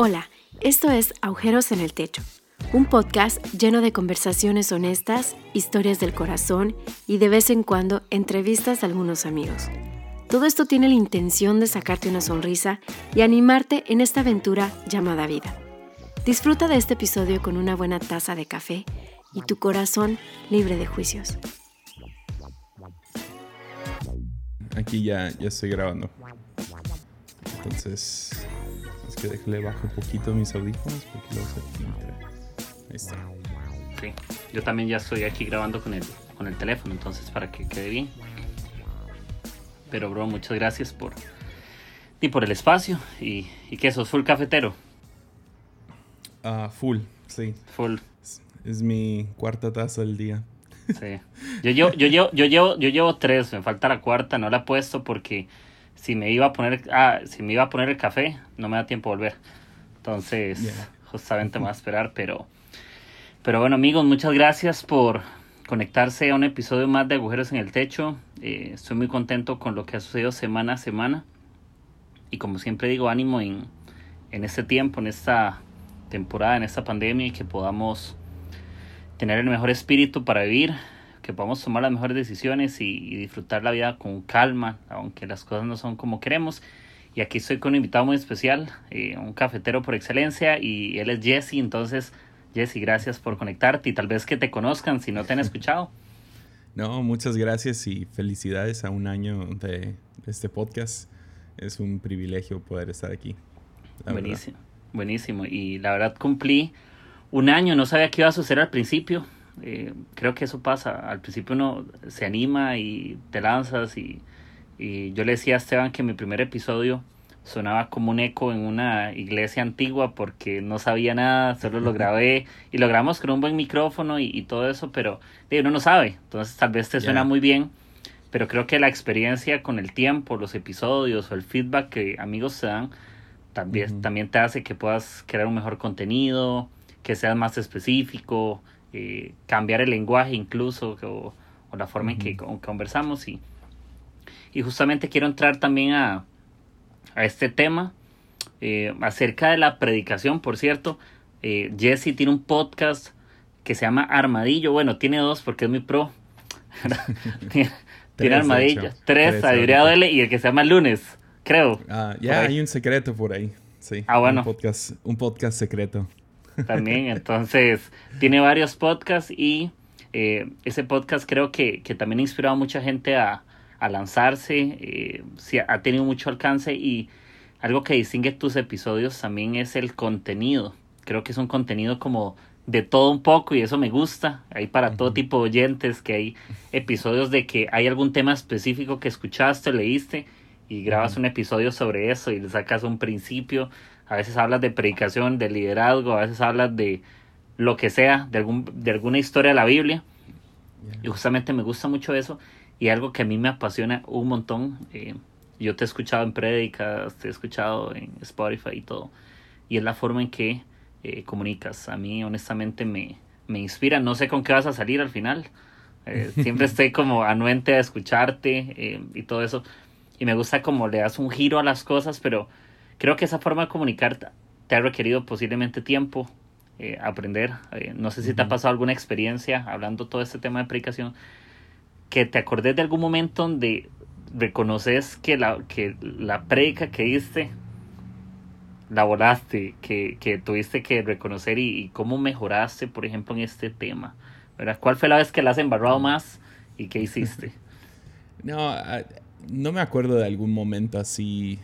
Hola, esto es Agujeros en el Techo, un podcast lleno de conversaciones honestas, historias del corazón y de vez en cuando entrevistas a algunos amigos. Todo esto tiene la intención de sacarte una sonrisa y animarte en esta aventura llamada vida. Disfruta de este episodio con una buena taza de café y tu corazón libre de juicios. Aquí ya, ya estoy grabando. Entonces, que déjale bajo un poquito mis audífonos porque luego se filtra. Ahí está. Sí, yo también ya estoy aquí grabando con el, con el teléfono, entonces para que quede bien. Pero bro, muchas gracias por, y por el espacio. Y, y que sos full cafetero. Ah, full, sí. Full. Es, es mi cuarta taza del día. Sí. Yo llevo, yo, llevo, yo, llevo, yo llevo tres, me falta la cuarta, no la he puesto porque si me iba a poner, ah, si me iba a poner el café, no me da tiempo de volver. Entonces, justamente me voy a esperar, pero, pero bueno amigos, muchas gracias por conectarse a un episodio más de Agujeros en el Techo. Eh, estoy muy contento con lo que ha sucedido semana a semana. Y como siempre digo, ánimo en, en este tiempo, en esta temporada, en esta pandemia y que podamos tener el mejor espíritu para vivir, que podamos tomar las mejores decisiones y, disfrutar la vida con calma, aunque las cosas no son como queremos. Y aquí estoy con un invitado muy especial, eh, un cafetero por excelencia, y él es Jesse. Entonces, Jesse, gracias por conectarte y tal vez que te conozcan si no te han escuchado. No, muchas gracias y felicidades a un año de, este podcast. Es un privilegio poder estar aquí. Buenísimo, buenísimo. Y la verdad cumplí un año, no sabía qué iba a suceder al principio. Eh, creo que eso pasa. Al principio uno se anima y te lanzas y, y, yo le decía a Esteban que mi primer episodio sonaba como un eco en una iglesia antigua porque no sabía nada, solo lo grabé y lo grabamos con un buen micrófono y, todo eso, pero uno no sabe, entonces tal vez te suena muy bien, pero creo que la experiencia con el tiempo, los episodios o el feedback que amigos te dan, también, también te hace que puedas crear un mejor contenido, que seas más específico, eh, cambiar el lenguaje incluso o, la forma en que conversamos y, y justamente quiero entrar también a, a este tema eh, acerca de la predicación, por cierto, eh, Jesse tiene un podcast que se llama Armadillo, bueno, tiene dos porque es muy pro. tiene, Armadillo, tres, sabiduría y el que se llama Lunes, creo. Ah, ya hay un secreto por ahí, sí. Ah, bueno. Un podcast, un podcast secreto también. Entonces, tiene varios podcasts y eh, ese podcast creo que, que, también ha inspirado a mucha gente a, a lanzarse, eh, ha tenido mucho alcance y algo que distingue tus episodios también es el contenido. Creo que es un contenido como de todo un poco y eso me gusta. Hay para todo tipo de oyentes que hay episodios de que hay algún tema específico que escuchaste, leíste y grabas un episodio sobre eso y le sacas un principio a veces hablas de predicación, de liderazgo, a veces hablas de lo que sea, de, algún, de alguna historia de la Biblia. Y justamente me gusta mucho eso y algo que a mí me apasiona un montón. Eh, yo te he escuchado en prédicas, te he escuchado en Spotify y todo. Y es la forma en que eh, comunicas. A mí honestamente me, me inspira. No sé con qué vas a salir al final. Eh, siempre estoy como anuente a escucharte y todo eso. Y me gusta como le das un giro a las cosas, pero Creo que esa forma de comunicar te ha requerido posiblemente tiempo, eh, aprender. Eh, no sé si te ha pasado alguna experiencia hablando todo este tema de predicación, que te acordes de algún momento donde reconoces que la, que la predica que diste la volaste, que, que tuviste que reconocer y, cómo mejoraste, por ejemplo, en este tema. ¿verdad? ¿Cuál fue la vez que la has embarrado más y qué hiciste? No, ah, no me acuerdo de algún momento así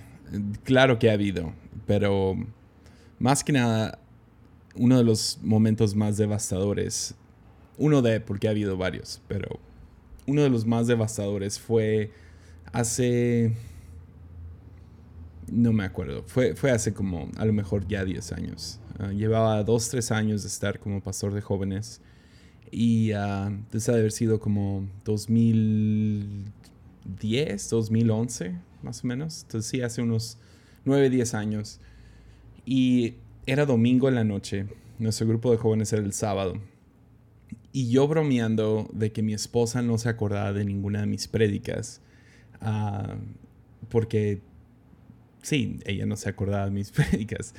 Claro que ha habido, pero más que nada, uno de los momentos más devastadores, uno de, porque ha habido varios, pero uno de los más devastadores fue hace, no me acuerdo, fue, fue hace como a lo mejor ya 10 años. Ah, llevaba 2, 3 años de estar como pastor de jóvenes y uh, haber sido como 2010, 2011 más o menos. Entonces sí, hace unos 9, 10 años. Y era domingo en la noche. Nuestro grupo de jóvenes era el sábado. Y yo bromeando de que mi esposa no se acordaba de ninguna de mis prédicas. Ah, porque sí, ella no se acordaba de mis prédicas.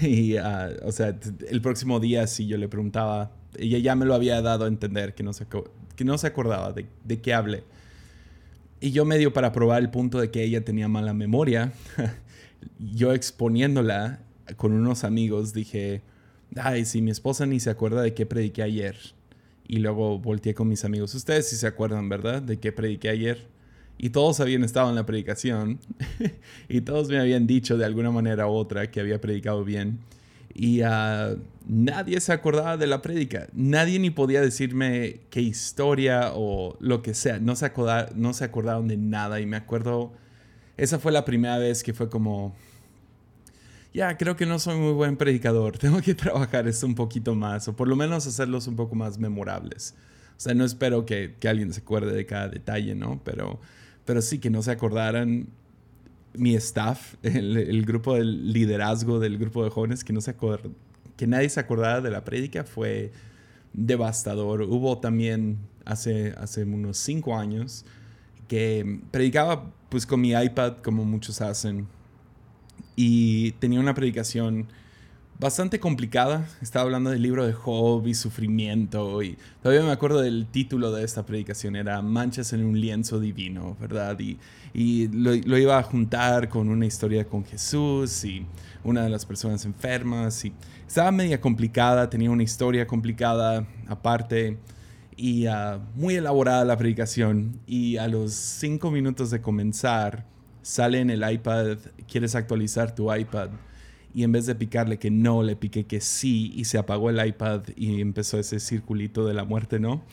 Y, ah, o sea, el próximo día, si yo le preguntaba, ella ya me lo había dado a entender que no se, que no se acordaba de, de qué hablé. Y yo medio para probar el punto de que ella tenía mala memoria, yo exponiéndola con unos amigos dije, ay, si mi esposa ni se acuerda de qué prediqué ayer. Y luego volteé con mis amigos, ustedes sí se acuerdan, ¿verdad? De qué prediqué ayer y todos habían estado en la predicación y todos me habían dicho de alguna manera u otra que había predicado bien y uh, nadie se acordaba de la prédica. Nadie ni podía decirme qué historia o lo que sea. No se, no se acordaron de nada y me acuerdo, esa fue la primera vez que fue como, ya, creo que no soy muy buen predicador, tengo que trabajar esto un poquito más o por lo menos hacerlos un poco más memorables. O sea, no espero que, que alguien se acuerde de cada detalle, ¿no? Pero pero sí que no se acordaran mi staff, el, grupo del liderazgo del grupo de jóvenes, que, no se que nadie se acordara de la prédica fue devastador. Hubo también hace, hace unos cinco años que predicaba pues con mi iPad como muchos hacen y tenía una predicación bastante complicada. Estaba hablando del libro de Job y sufrimiento. Y todavía me acuerdo del título de esta predicación. Era Manchas en un lienzo divino, ¿verdad? Y, y lo, iba a juntar con una historia con Jesús y una de las personas enfermas. Y estaba media complicada, tenía una historia complicada aparte. Y uh, muy elaborada la predicación. Y a los cinco minutos de comenzar, sale en el iPad, ¿quieres actualizar tu iPad? Y en vez de picarle que no, le piqué que sí y se apagó el iPad y empezó ese circulito de la muerte, ¿no?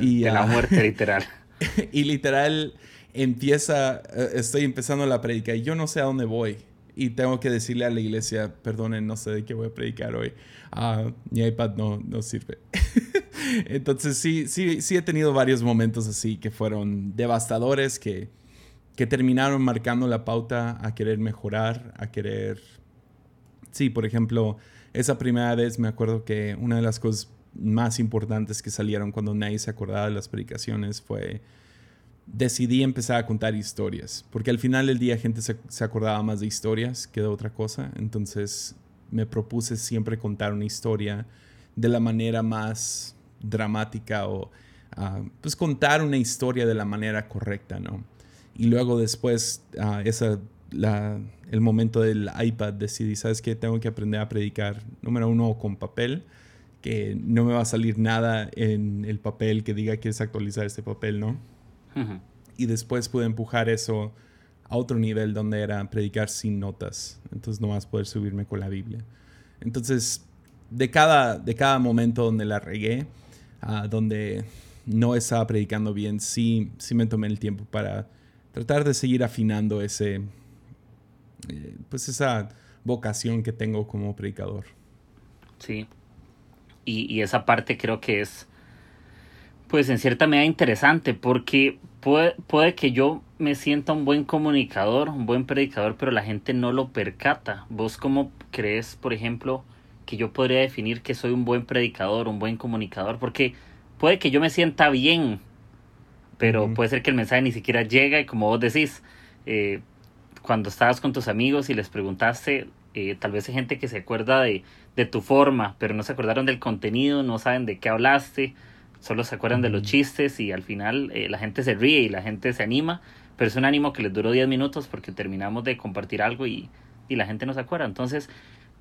Y, de la muerte literal. y literal empieza, eh, estoy empezando la predica y yo no sé a dónde voy. Y tengo que decirle a la iglesia, perdonen, no sé de qué voy a predicar hoy. Ah, mi iPad no, no sirve. Entonces sí, sí, sí he tenido varios momentos así que fueron devastadores, que, que terminaron marcando la pauta a querer mejorar, a querer sí, por ejemplo, esa primera vez me acuerdo que una de las cosas más importantes que salieron cuando nadie se acordaba de las predicaciones fue decidí empezar a contar historias, porque al final del día gente se, acordaba más de historias que de otra cosa, entonces me propuse siempre contar una historia de la manera más dramática o ah, pues contar una historia de la manera correcta, ¿no? Y luego después uh, esa el momento del iPad decidí, ¿sabes qué? Tengo que aprender a predicar, número uno, con papel, que no me va a salir nada en el papel que diga quieres actualizar este papel, ¿no? Y después pude empujar eso a otro nivel donde era predicar sin notas, entonces no vas a poder subirme con la Biblia. Entonces, de cada, de cada momento donde la regué, donde no estaba predicando bien, sí, sí me tomé el tiempo para tratar de seguir afinando ese, eh, pues esa vocación que tengo como predicador. Sí. Y, esa parte creo que es, pues en cierta medida interesante, porque puede, puede que yo me sienta un buen comunicador, un buen predicador, pero la gente no lo percata. ¿Vos cómo crees, por ejemplo, que yo podría definir que soy un buen predicador, un buen comunicador? Porque puede que yo me sienta bien, pero puede ser que el mensaje ni siquiera llega y como vos decís, eh, cuando estabas con tus amigos y les preguntaste, eh, tal vez hay gente que se acuerda de, de, tu forma, pero no se acordaron del contenido, no saben de qué hablaste, solo se acuerdan de los chistes y al final eh, la gente se ríe y la gente se anima, pero es un ánimo que les duró 10 minutos porque terminamos de compartir algo y, y la gente no se acuerda. Entonces,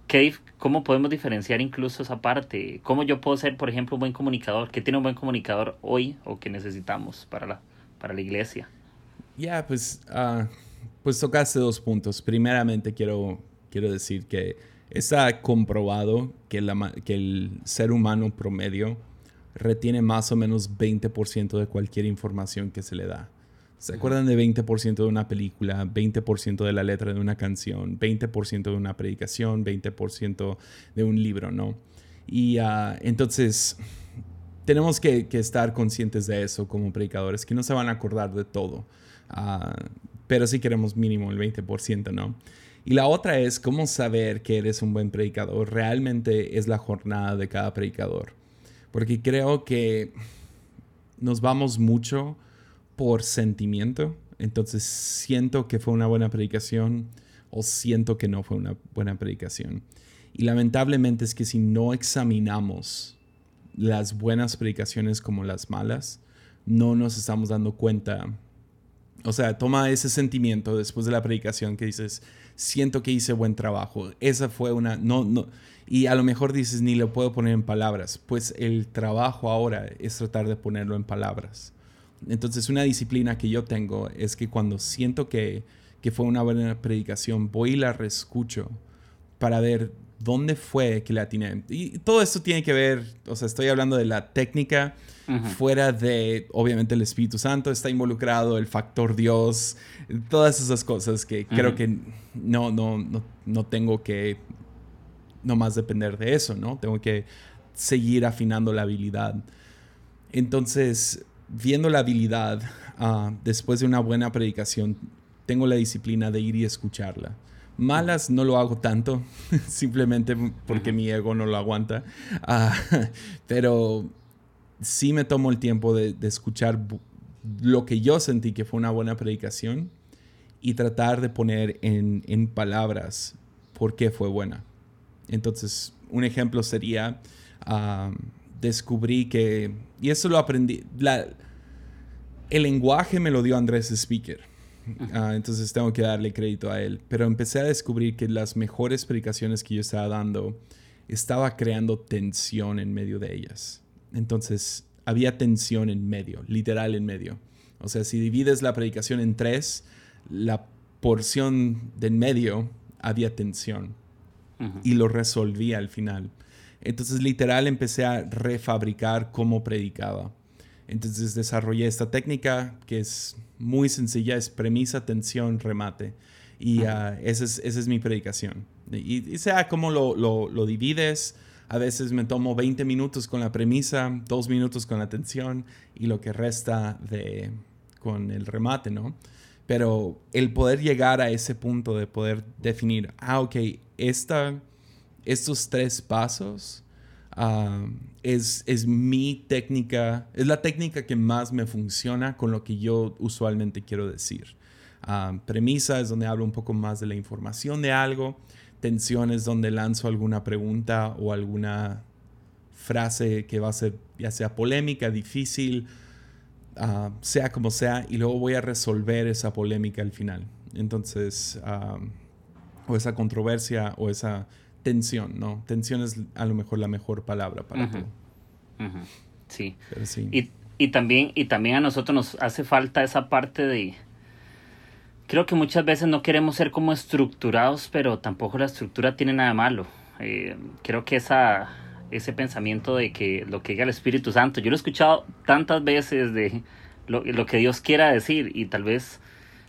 ¿qué, ¿cómo podemos diferenciar incluso esa parte? ¿Cómo yo puedo ser, por ejemplo, un buen comunicador? ¿Qué tiene un buen comunicador hoy o que necesitamos para la, para la iglesia? Ya, pues... Uh pues tocaste dos puntos. Primeramente quiero, quiero decir que está comprobado que, la, que el ser humano promedio retiene más o menos 20% de cualquier información que se le da. ¿Se acuerdan de 20% de una película, 20% de la letra de una canción, 20% de una predicación, 20% de un libro, ¿no? Y ah, entonces tenemos que, estar conscientes de eso como predicadores, que no se van a acordar de todo. Uh, pero sí queremos mínimo el 20%, ¿no? Y la otra es cómo saber que eres un buen predicador. Realmente es la jornada de cada predicador. Porque creo que nos vamos mucho por sentimiento. Entonces siento que fue una buena predicación. o siento que no fue una buena predicación. Y lamentablemente es que si no examinamos las buenas predicaciones como las malas, no nos estamos dando cuenta. O sea, toma ese sentimiento después de la predicación que dices, siento que hice buen trabajo. Esa fue una, no, no, y a lo mejor dices, ni lo puedo poner en palabras. Pues el trabajo ahora es tratar de ponerlo en palabras. Entonces, una disciplina que yo tengo es que cuando siento que, que fue una buena predicación, voy y la reescucho para ver dónde fue que la atiné. Y todo esto tiene que ver, o sea, estoy hablando de la técnica fuera de, obviamente, el Espíritu Santo, está involucrado el factor Dios, todas esas cosas que creo que no, no, no, no tengo que nomás depender de eso, ¿no? Tengo que seguir afinando la habilidad. Entonces, viendo la habilidad, ah, después de una buena predicación, tengo la disciplina de ir y escucharla. Malas no lo hago tanto, simplemente porque mi ego no lo aguanta. Ah, pero sí me tomo el tiempo de, escuchar lo que yo sentí que fue una buena predicación y tratar de poner en, palabras por qué fue buena. Entonces, un ejemplo sería, descubrí que, y eso lo aprendí, el lenguaje me lo dio Andrés Speaker Ah, entonces tengo que darle crédito a él. Pero empecé a descubrir que las mejores predicaciones que yo estaba dando estaba creando tensión en medio de ellas. Entonces había tensión en medio, literal en medio. O sea, si divides la predicación en tres, la porción de en medio había tensión. Y lo resolví al final. Entonces literal empecé a refabricar cómo predicaba. Entonces desarrollé esta técnica que es muy sencilla, es premisa, tensión, remate. Y uh, esa, es, esa, es, mi predicación. Y, sea como lo, lo, lo, divides, a veces me tomo 20 minutos con la premisa, 2 minutos con la tensión y lo que resta de, con el remate, ¿no? Pero el poder llegar a ese punto de poder definir, ah, ok, esta, estos tres pasos es, es mi técnica, es la técnica que más me funciona con lo que yo usualmente quiero decir. premisa es donde hablo un poco más de la información de algo. Tensión es donde lanzo alguna pregunta o alguna frase que va a ser ya sea polémica, difícil, sea como sea, y luego voy a resolver esa polémica al final. Entonces, o esa controversia o esa tensión, ¿no? Tensión es a lo mejor la mejor palabra para todo. Sí. Y, también, y también a nosotros nos hace falta esa parte de... Creo que muchas veces no queremos ser como estructurados, pero tampoco la estructura tiene nada malo. Eh, creo que esa, ese pensamiento de que lo que diga el Espíritu Santo, yo lo he escuchado tantas veces de lo, lo que Dios quiera decir y tal vez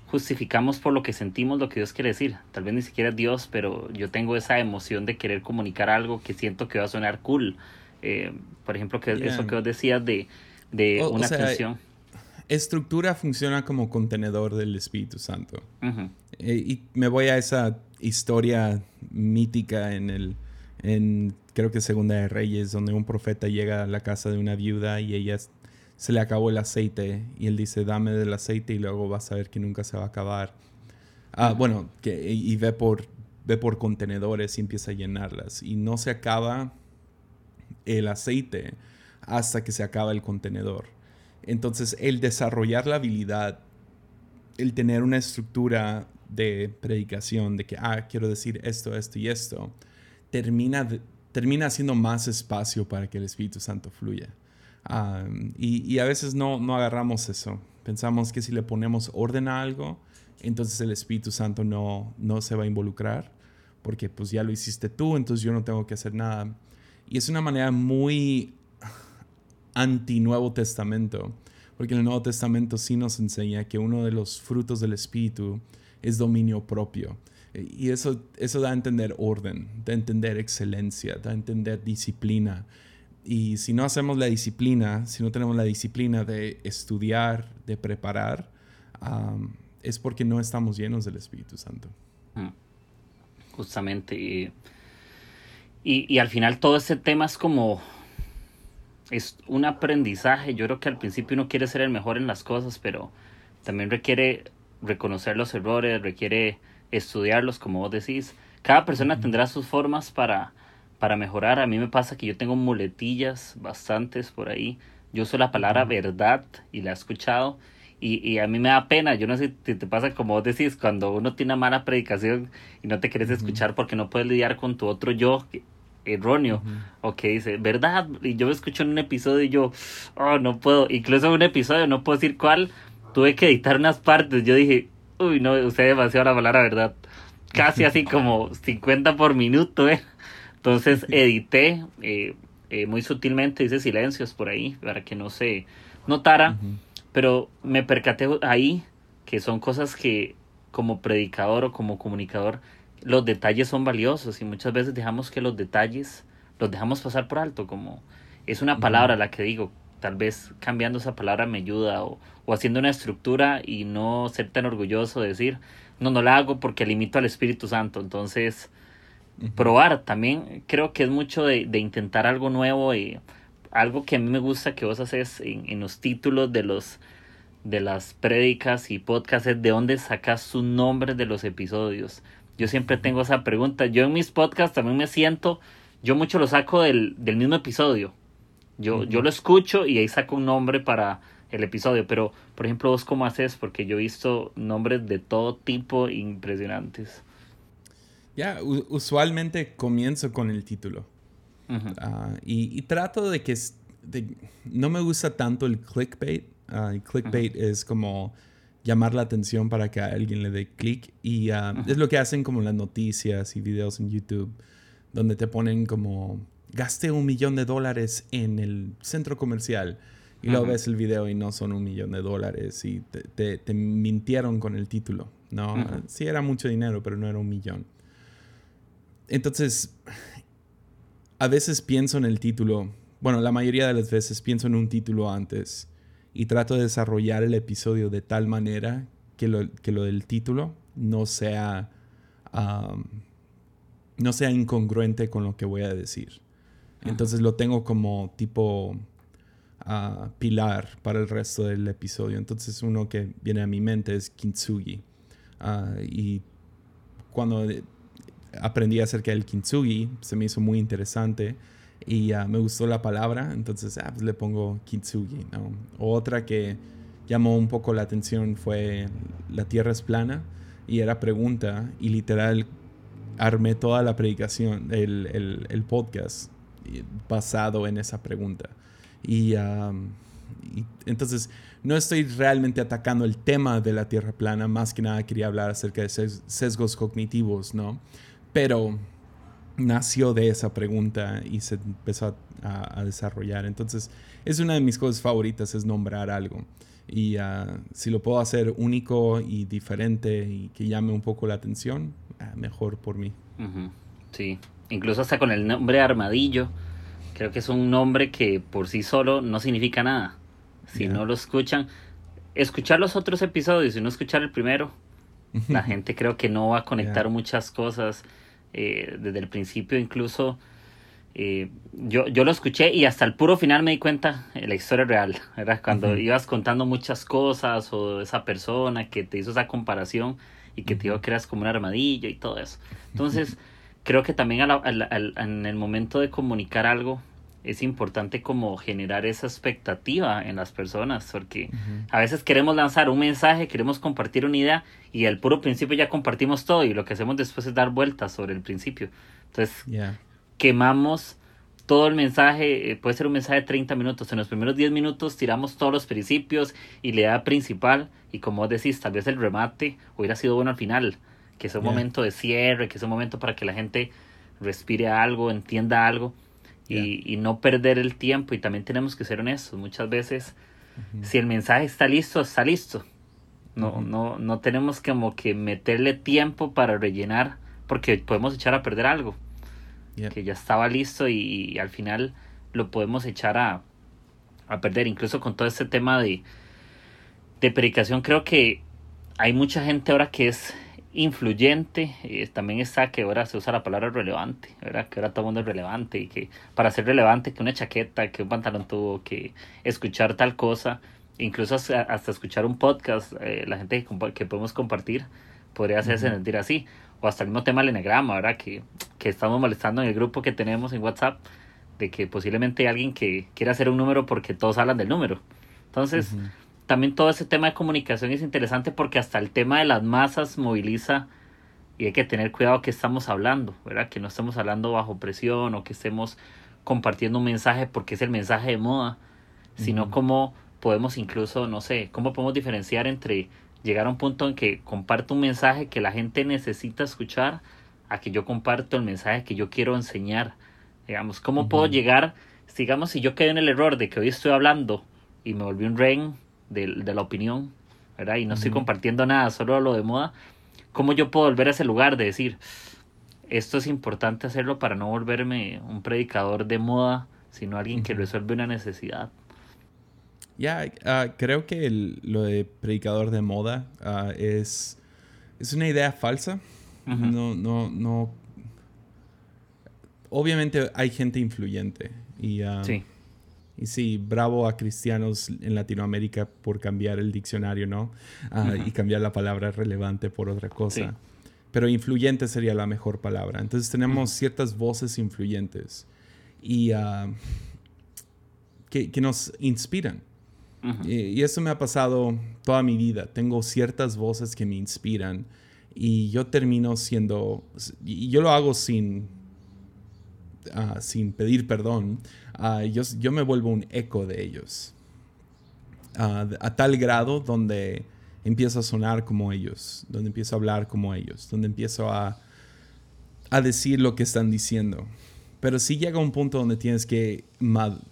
justificamos por lo que sentimos lo que Dios quiere decir. Tal vez ni siquiera es Dios, pero yo tengo esa emoción de querer comunicar algo que siento que va a sonar cool. Eh, por ejemplo, que eso que vos decías de, de una canción. Estructura funciona como contenedor del Espíritu Santo. Eh, y me voy a esa historia mítica en el, en creo que Segunda de Reyes, donde un profeta llega a la casa de una viuda y ella se le acabó el aceite y él dice, dame del aceite y luego vas a ver que nunca se va a acabar. Ah, bueno, que, y ve por, ve por contenedores y empieza a llenarlas. Y no se acaba el aceite hasta que se acaba el contenedor. Entonces, el desarrollar la habilidad, el tener una estructura de predicación, de que, ah, quiero decir esto, esto y esto, termina, termina haciendo más espacio para que el Espíritu Santo fluya y, a veces no, no agarramos eso. Pensamos que si le ponemos orden a algo, entonces el Espíritu Santo no, no se va a involucrar, porque pues ya lo hiciste tú, entonces yo no tengo que hacer nada. Y es una manera muy anti-Nuevo Testamento, porque el Nuevo Testamento sí nos enseña que uno de los frutos del Espíritu es dominio propio. Y eso, eso da a entender orden, da a entender excelencia, da a entender disciplina, y si no hacemos la disciplina, si no tenemos la disciplina de estudiar, de preparar, es porque no estamos llenos del Espíritu Santo. Mm. Justamente. Y, y, al final todo ese tema es como... Es un aprendizaje. Yo creo que al principio uno quiere ser el mejor en las cosas, pero también requiere reconocer los errores, requiere estudiarlos, como vos decís. Cada persona tendrá sus formas para, para mejorar. A mí me pasa que yo tengo muletillas bastantes por ahí. Yo uso la palabra verdad y la he escuchado. Y, y, a mí me da pena, yo no sé si te pasa como vos decís, cuando uno tiene una mala predicación y no te quieres escuchar porque no puedes lidiar con tu otro yo erróneo, o que dice, ¿verdad? Y yo me escucho en un episodio y yo, oh, no puedo, incluso en un episodio, no puedo decir cuál, tuve que editar unas partes, yo dije, uy, no, usé demasiado la palabra verdad, casi así como 50 por minuto, ¿eh? Entonces edité eh, eh, muy sutilmente, hice silencios por ahí para que no se notara, pero me percaté ahí que son cosas que como predicador o como comunicador los detalles son valiosos y muchas veces dejamos que los detalles los dejamos pasar por alto, como es una palabra la que digo, tal vez cambiando esa palabra me ayuda o, o haciendo una estructura y no ser tan orgulloso de decir, no, no la hago porque limito al Espíritu Santo. Entonces, probar también creo que es mucho de, de, intentar algo nuevo y algo que a mí me gusta que vos haces en, en los títulos de los de las prédicas y podcasts es de dónde sacas su nombre de los episodios. Yo siempre tengo esa pregunta. Yo en mis podcasts también me siento, yo mucho lo saco del, del mismo episodio. Yo, yo lo escucho y ahí saco un nombre para el episodio. Pero, por ejemplo, vos cómo haces, porque yo he visto nombres de todo tipo impresionantes. Ya, usualmente comienzo con el título. uh, y, y, trato de que... De, no me gusta tanto el clickbait. Uh, el clickbait es como llamar la atención para que alguien le dé clic. Y uh, es lo que hacen como las noticias y videos en YouTube, donde te ponen como, gasté un millón de dólares en el centro comercial. Y luego ves el video y no son un millón de dólares y te, te, te mintieron con el título. No, sí era mucho dinero, pero no era un millón. Entonces, a veces pienso en el título, bueno, la mayoría de las veces pienso en un título antes y trato de desarrollar el episodio de tal manera que lo, que lo del título no sea, um, no sea incongruente con lo que voy a decir. Entonces lo tengo como tipo uh, pilar para el resto del episodio. Entonces uno que viene a mi mente es Kintsugi. Uh, y cuando aprendí acerca del Kintsugi, se me hizo muy interesante y uh, me gustó la palabra, entonces ah, pues le pongo kintsugi. ¿no? Otra que llamó un poco la atención fue La Tierra es plana y era pregunta y literal armé toda la predicación, el, el, el podcast basado en esa pregunta. Y, y, entonces no estoy realmente atacando el tema de la Tierra plana, más que nada quería hablar acerca de sesgos cognitivos, ¿no? Pero nació de esa pregunta y se empezó a, a, desarrollar. Entonces, es una de mis cosas favoritas, es nombrar algo. Y uh, si lo puedo hacer único y diferente y que llame un poco la atención, uh, mejor por mí. Uh -huh. Sí, incluso hasta con el nombre Armadillo, creo que es un nombre que por sí solo no significa nada. Si yeah. no lo escuchan, escuchar los otros episodios y no escuchar el primero, la gente creo que no va a conectar yeah. muchas cosas eh, desde el principio incluso eh, yo, yo lo escuché y hasta el puro final me di cuenta la historia real, era cuando uh -huh. ibas contando muchas cosas o esa persona que te hizo esa comparación y que te dijo que eras como un armadillo y todo eso. Entonces, uh -huh. creo que también a la, a la, a, en el momento de comunicar algo es importante como generar esa expectativa en las personas, porque a veces queremos lanzar un mensaje, queremos compartir una idea y al puro principio ya compartimos todo y lo que hacemos después es dar vueltas sobre el principio. Entonces, yeah. quemamos todo el mensaje, eh, puede ser un mensaje de 30 minutos, en los primeros 10 minutos tiramos todos los principios y la idea principal y como decís, tal vez el remate hubiera sido bueno al final, que es un yeah. momento de cierre, que es un momento para que la gente respire algo, entienda algo Yeah. Y, y, no perder el tiempo y también tenemos que ser honestos muchas veces uh -huh. si el mensaje está listo está listo no uh -huh. no no tenemos como que meterle tiempo para rellenar porque podemos echar a perder algo yeah. que ya estaba listo y, y, al final lo podemos echar a, a perder incluso con todo este tema de de predicación creo que hay mucha gente ahora que es influyente, eh, también está que ahora se usa la palabra relevante, ¿verdad? que ahora todo el mundo es relevante y que para ser relevante que una chaqueta, que un pantalón tuvo, que escuchar tal cosa, incluso hasta, hasta escuchar un podcast, eh, la gente que, que, podemos compartir, podría hacerse sentir así. O hasta el mismo tema del enegrama, ¿verdad? Que, que estamos molestando en el grupo que tenemos en WhatsApp, de que posiblemente hay alguien que quiera hacer un número porque todos hablan del número. Entonces, también todo ese tema de comunicación es interesante porque hasta el tema de las masas moviliza y hay que tener cuidado que estamos hablando, ¿verdad? Que no estemos hablando bajo presión o que estemos compartiendo un mensaje porque es el mensaje de moda, sino cómo podemos incluso, no sé, cómo podemos diferenciar entre llegar a un punto en que comparto un mensaje que la gente necesita escuchar a que yo comparto el mensaje que yo quiero enseñar. Digamos, ¿cómo puedo llegar, digamos, si yo quedé en el error de que hoy estoy hablando y me volví un rey de, de la opinión, ¿verdad? Y no estoy compartiendo nada, solo lo de moda, ¿cómo yo puedo volver a ese lugar de decir, esto es importante hacerlo para no volverme un predicador de moda, sino alguien que resuelve una necesidad? Ya, ah, creo que lo de predicador de moda ah, es, es una idea falsa. No, no, no. Obviamente hay gente influyente. Y, uh, sí. Y sí, bravo a cristianos en Latinoamérica por cambiar el diccionario, ¿no? Y cambiar la palabra relevante por otra cosa. Pero influyente sería la mejor palabra. Entonces tenemos ciertas voces influyentes y que, que, nos inspiran y, eso me ha pasado toda mi vida. Tengo ciertas voces que me inspiran y yo termino siendo, y yo lo hago sin, ah, sin pedir perdón, uh, yo, me vuelvo un eco de ellos. Uh, a tal grado donde empiezo a sonar como ellos, donde empiezo a hablar como ellos, donde empiezo a, a decir lo que están diciendo. Pero sí llega un punto donde tienes que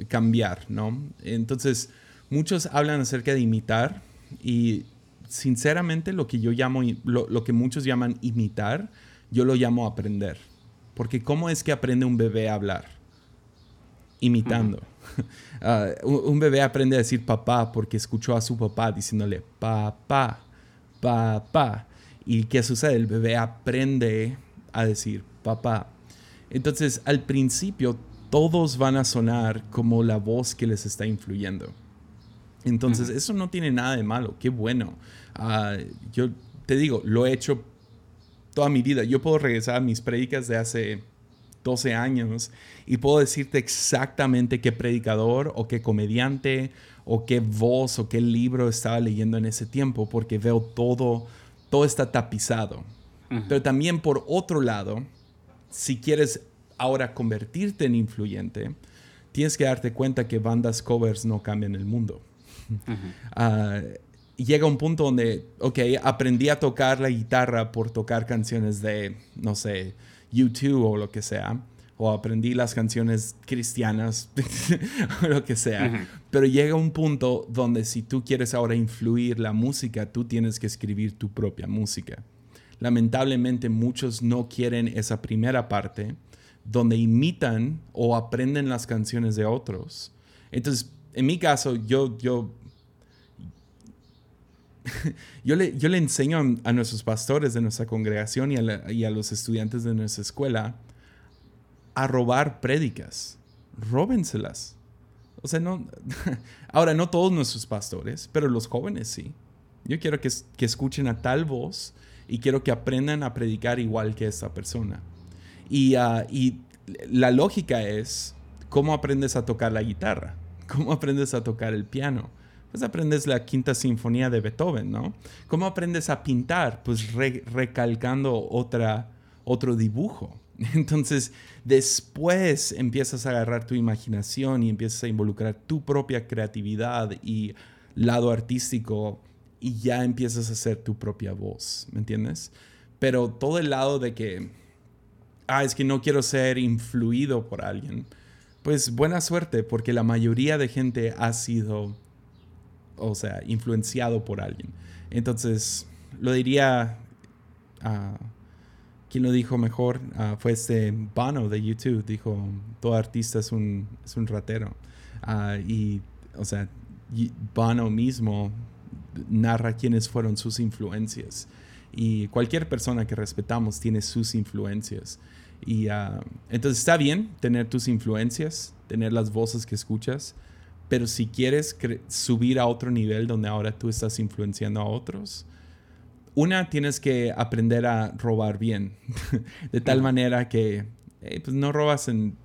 cambiar, ¿no? Entonces, muchos hablan acerca de imitar y sinceramente lo que yo llamo, lo, que muchos llaman imitar, yo lo llamo aprender. Porque ¿cómo es que aprende un bebé a hablar? Imitando. Ah, un bebé aprende a decir papá porque escuchó a su papá diciéndole papá, papá. ¿Y qué sucede? El bebé aprende a decir papá. Entonces, al principio, todos van a sonar como la voz que les está influyendo. Entonces, eso no tiene nada de malo, qué bueno. Ah, yo te digo, lo he hecho toda mi vida. Yo puedo regresar a mis prédicas de hace 12 años y puedo decirte exactamente qué predicador o qué comediante o qué voz o qué libro estaba leyendo en ese tiempo porque veo todo, todo está tapizado. Pero también por otro lado, si quieres ahora convertirte en influyente, tienes que darte cuenta que bandas covers no cambian el mundo. Ah, llega un punto donde, ok, aprendí a tocar la guitarra por tocar canciones de, no sé, YouTube o lo que sea, o aprendí las canciones cristianas o lo que sea. Pero llega un punto donde si tú quieres ahora influir la música, tú tienes que escribir tu propia música. Lamentablemente muchos no quieren esa primera parte donde imitan o aprenden las canciones de otros. Entonces, en mi caso, yo, yo, yo, le, yo le enseño a, nuestros pastores de nuestra congregación y a, los estudiantes de nuestra escuela a robar prédicas. Róbenselas. O sea, no. Ahora, no todos nuestros pastores, pero los jóvenes sí. Yo quiero que, escuchen a tal voz y quiero que aprendan a predicar igual que esa persona. Y, y la lógica es, ¿cómo aprendes a tocar la guitarra? ¿Cómo aprendes a tocar el piano? Pues aprendes la quinta sinfonía de Beethoven, ¿no? ¿Cómo aprendes a pintar? Pues recalcando otra, otro dibujo. Entonces, después empiezas a agarrar tu imaginación y empiezas a involucrar tu propia creatividad y lado artístico y ya empiezas a hacer tu propia voz, ¿me entiendes? Pero todo el lado de que, ah, es que no quiero ser influido por alguien pues buena suerte, porque la mayoría de gente ha sido, o sea, influenciado por alguien. Entonces, lo diría, uh, ¿quién lo dijo mejor? Ah, fue este Bono de YouTube, dijo, todo artista es un, es un ratero. Ah, y, o sea, Bono mismo narra quiénes fueron sus influencias. Y cualquier persona que respetamos tiene sus influencias. Y entonces está bien tener tus influencias, tener las voces que escuchas, pero si quieres subir a otro nivel donde ahora tú estás influenciando a otros, una, tienes que aprender a robar bien, de tal manera que pues no robas en...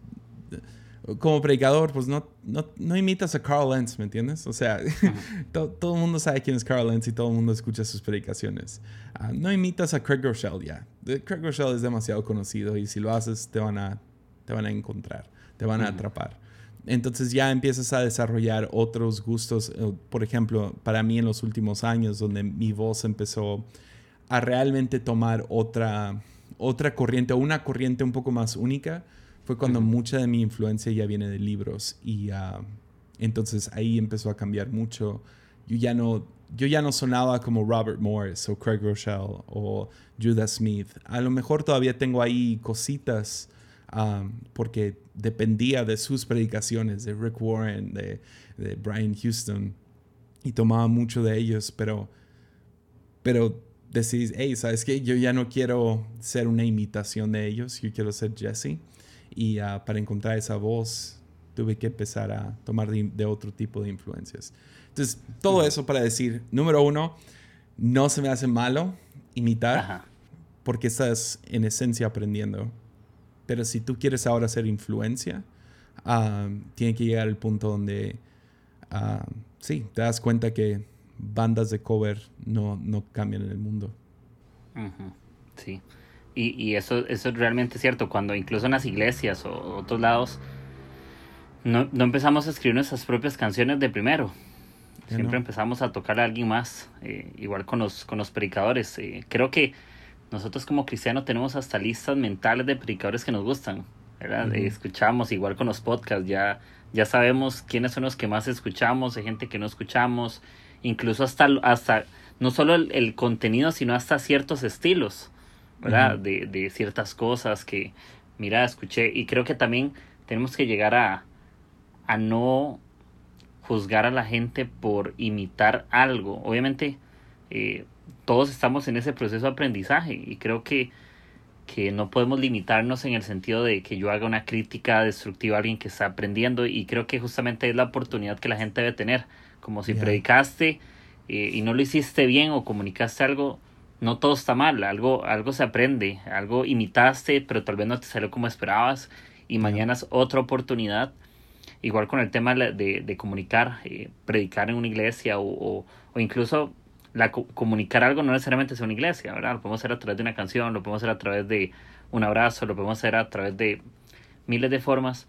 Como predicador, pues no, no, imitas a Carl Lenz, ¿me entiendes? O sea, todo el mundo sabe quién es Carl Lenz y todo el mundo escucha sus predicaciones. Ah, no imitas a Craig Rochelle ya. Craig Rochelle es demasiado conocido y si lo haces te van a, te van a encontrar, te van a atrapar. Entonces ya empiezas a desarrollar otros gustos. Eh, por ejemplo, para mí en los últimos años, donde mi voz empezó a realmente tomar otra, otra corriente o una corriente un poco más única, fue cuando mucha de mi influencia ya viene de libros. Y ah, entonces ahí empezó a cambiar mucho. Yo ya no, yo ya no sonaba como Robert Morris o Craig Rochelle o Judas Smith. A lo mejor todavía tengo ahí cositas porque dependía de sus predicaciones, de Rick Warren, de, Brian Houston, y tomaba mucho de ellos, pero, pero decís, hey, ¿sabes qué? Yo ya no quiero ser una imitación de ellos, yo quiero ser Jesse. Y ah, para encontrar esa voz, tuve que empezar a tomar de, otro tipo de influencias. Entonces, todo eso para decir, número uno, no se me hace malo imitar, porque estás en esencia aprendiendo. Pero si tú quieres ahora hacer influencia, tiene que llegar al punto donde, sí, te das cuenta que bandas de cover no, no cambian en el mundo. Sí. Y, y, eso, eso es realmente cierto. Cuando incluso en las iglesias o otros lados no, no empezamos a escribir nuestras propias canciones de primero. Siempre empezamos a tocar a alguien más. Eh, igual con los, con los predicadores. Eh, creo que nosotros como cristianos tenemos hasta listas mentales de predicadores que nos gustan, ¿verdad? Escuchamos igual con los podcasts, ya, ya sabemos quiénes son los que más escuchamos, hay gente que no escuchamos, incluso hasta, hasta no solo el, contenido, sino hasta ciertos estilos, ¿verdad? de, de ciertas cosas que, mira, escuché, y creo que también tenemos que llegar a, a no juzgar a la gente por imitar algo. Obviamente, eh, todos estamos en ese proceso de aprendizaje y creo que, que no podemos limitarnos en el sentido de que yo haga una crítica destructiva a alguien que está aprendiendo y creo que justamente es la oportunidad que la gente debe tener. Como si predicaste eh, y no lo hiciste bien o comunicaste algo, no todo está mal, algo, algo se aprende, algo imitaste, pero tal vez no te salió como esperabas y mañana es otra oportunidad. Igual con el tema de, de comunicar, eh, predicar en una iglesia o, o incluso la, comunicar algo no necesariamente es una iglesia, ¿verdad? Lo podemos hacer a través de una canción, lo podemos hacer a través de un abrazo, lo podemos hacer a través de miles de formas,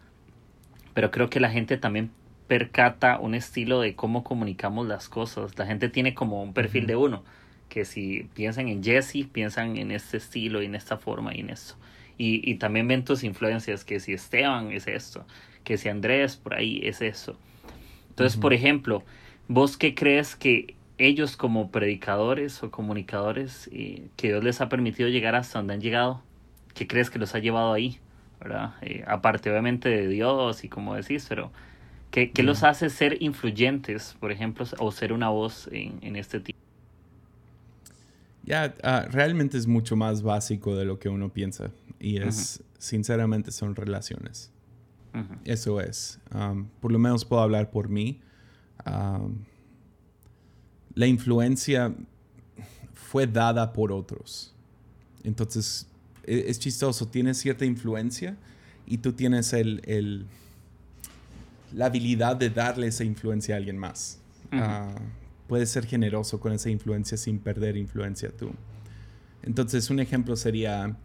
pero creo que la gente también percata un estilo de cómo comunicamos las cosas. La gente tiene como un perfil de uno, que si piensan en Jesse, piensan en este estilo y en esta forma y en esto. Y, y también ven tus influencias, que si Esteban es esto, que si Andrés por ahí es eso. Entonces, por ejemplo, ¿vos qué crees que ellos como predicadores o comunicadores eh, que Dios les ha permitido llegar hasta donde han llegado? ¿Qué crees que los ha llevado ahí? ¿verdad? Eh, aparte obviamente de Dios y como decís, pero ¿qué, qué los hace ser influyentes, por ejemplo, o ser una voz en, en este tipo? Ya, ah, realmente es mucho más básico de lo que uno piensa y es, sinceramente, son relaciones. Eso es. por lo menos puedo hablar por mí la influencia fue dada por otros. Entonces, e, es, chistoso, tienes cierta influencia y tú tienes el, la habilidad de darle esa influencia a alguien más. Ah, puedes ser generoso con esa influencia sin perder influencia tú. Entonces, un ejemplo sería,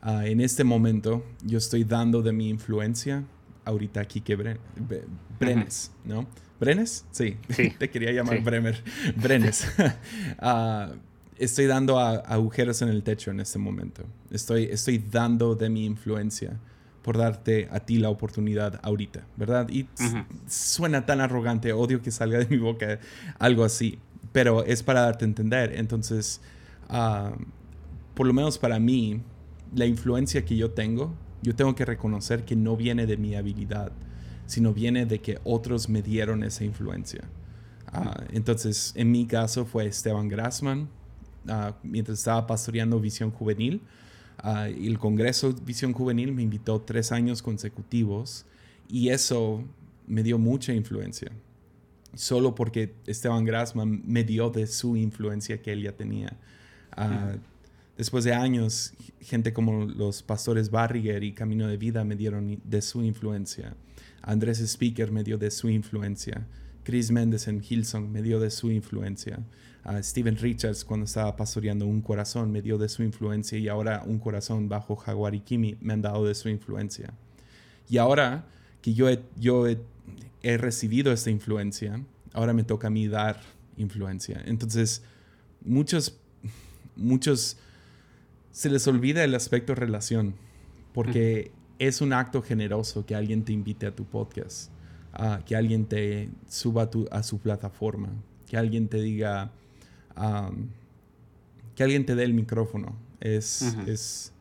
ah, en este momento, yo estoy dando de mi influencia ahorita aquí que Brenes, ¿no? ¿Brenes? Sí, te quería llamar Bremer. Brenes. Ah, estoy dando agujeros en el techo en este momento. Estoy, estoy dando de mi influencia por darte a ti la oportunidad ahorita, ¿verdad? Y suena tan arrogante, odio que salga de mi boca algo así, pero es para darte a entender. Entonces, ah, por lo menos para mí, la influencia que yo tengo, yo tengo que reconocer que no viene de mi habilidad, sino viene de que otros me dieron esa influencia. Ah, entonces, en mi caso fue Esteban Grassman, ah, mientras estaba pastoreando Visión Juvenil. Uh, el Congreso Visión Juvenil me invitó tres años consecutivos y eso me dio mucha influencia. Solo porque Esteban Grassman me dio de su influencia que él ya tenía. Ah, después de años, gente como los pastores Barriger y Camino de Vida me dieron de su influencia. Andrés Speaker me dio de su influencia. Chris Mendes en Hillsong me dio de su influencia. Uh, Steven Richards cuando estaba pastoreando Un Corazón me dio de su influencia y ahora Un Corazón bajo Jaguar y Kimi me han dado de su influencia. Y ahora que yo yo he recibido esta influencia, ahora me toca a mí dar influencia. Entonces, muchos, muchos se les olvida el aspecto relación, porque es un acto generoso que alguien te invite a tu podcast, que alguien te suba a, su plataforma, que alguien te diga, que alguien te dé el micrófono. Es, es,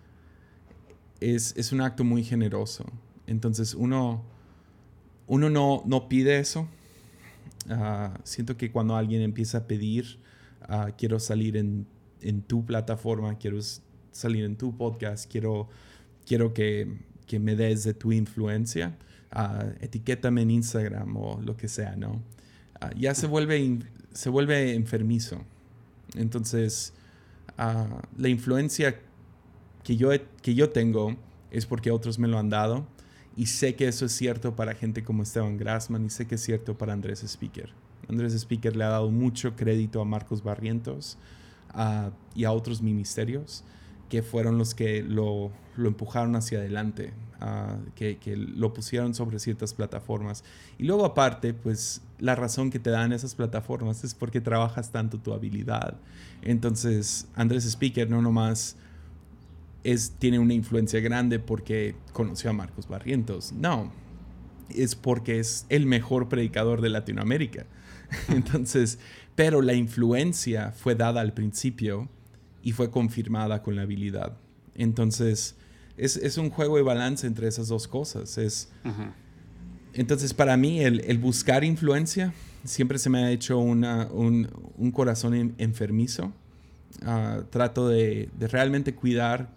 es, es, un acto muy generoso. Entonces uno, uno no, no pide eso, Ah, siento que cuando alguien empieza a pedir, ah, quiero salir en, en, tu plataforma, quiero salir en tu podcast, quiero, quiero que, que me des de tu influencia, uh, etiquétame en Instagram o lo que sea, ¿no? ya se vuelve, se vuelve enfermizo. Entonces, la influencia que yo, que yo tengo es porque otros me lo han dado y sé que eso es cierto para gente como Esteban Grassman y sé que es cierto para Andrés Speaker. Andrés Speaker le ha dado mucho crédito a Marcos Barrientos y a otros ministerios que fueron los que lo, lo empujaron hacia adelante, que, que, lo pusieron sobre ciertas plataformas. Y luego aparte, pues la razón que te dan esas plataformas es porque trabajas tanto tu habilidad. Entonces, Andrés Speaker no nomás es, tiene una influencia grande porque conoció a Marcos Barrientos. No, es porque es el mejor predicador de Latinoamérica. Entonces, pero la influencia fue dada al principio y fue confirmada con la habilidad. Entonces, es, un juego de balance entre esas dos cosas. Es, Entonces, para mí, el, buscar influencia siempre se me ha hecho una, un, corazón enfermizo. Ah, trato de, de, realmente cuidar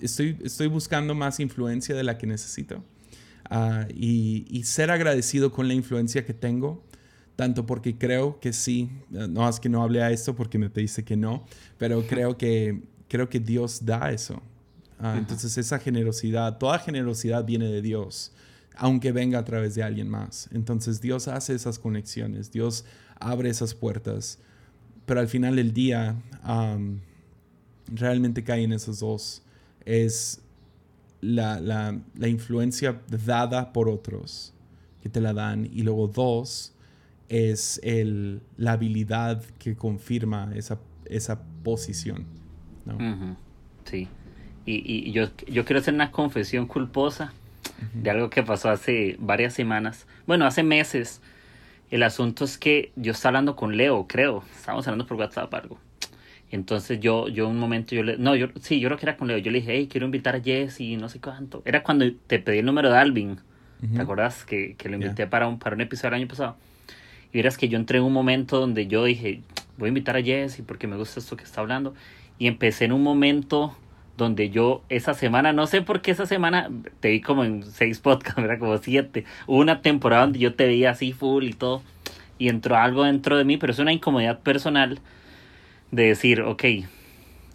estoy, estoy buscando más influencia de la que necesito. Ah, y, ser agradecido con la influencia que tengo, tanto porque creo que sí, eh, no es que no hable a esto porque me pediste que no, pero creo que, creo que Dios da eso. Ah, entonces esa generosidad, toda generosidad viene de Dios, aunque venga a través de alguien más. Entonces Dios hace esas conexiones, Dios abre esas puertas, pero al final del día realmente caen esos dos es la, la, influencia dada por otros que te la dan. Y luego dos, es el, la habilidad que confirma esa, esa posición. Sí. Y, y, yo, yo quiero hacer una confesión culposa de algo que pasó hace varias semanas. Bueno, hace meses. El asunto es que yo estaba hablando con Leo, creo. Estábamos hablando por WhatsApp algo. Entonces yo, yo un momento, yo le, no, yo, sí, yo creo que era con Leo, yo le dije, hey, quiero invitar a Jess y no sé cuánto. Era cuando te pedí el número de Alvin, ¿te acuerdas? Que, que lo invité para, un, para un episodio el año pasado. Y verás que yo entré en un momento donde yo dije, voy a invitar a Jess porque me gusta esto que está hablando. Y empecé en un momento donde yo esa semana, no sé por qué esa semana, te vi como en seis podcasts, era como siete. Hubo una temporada donde yo te veía así full y todo. Y entró algo dentro de mí, pero es una incomodidad personal de decir, ok,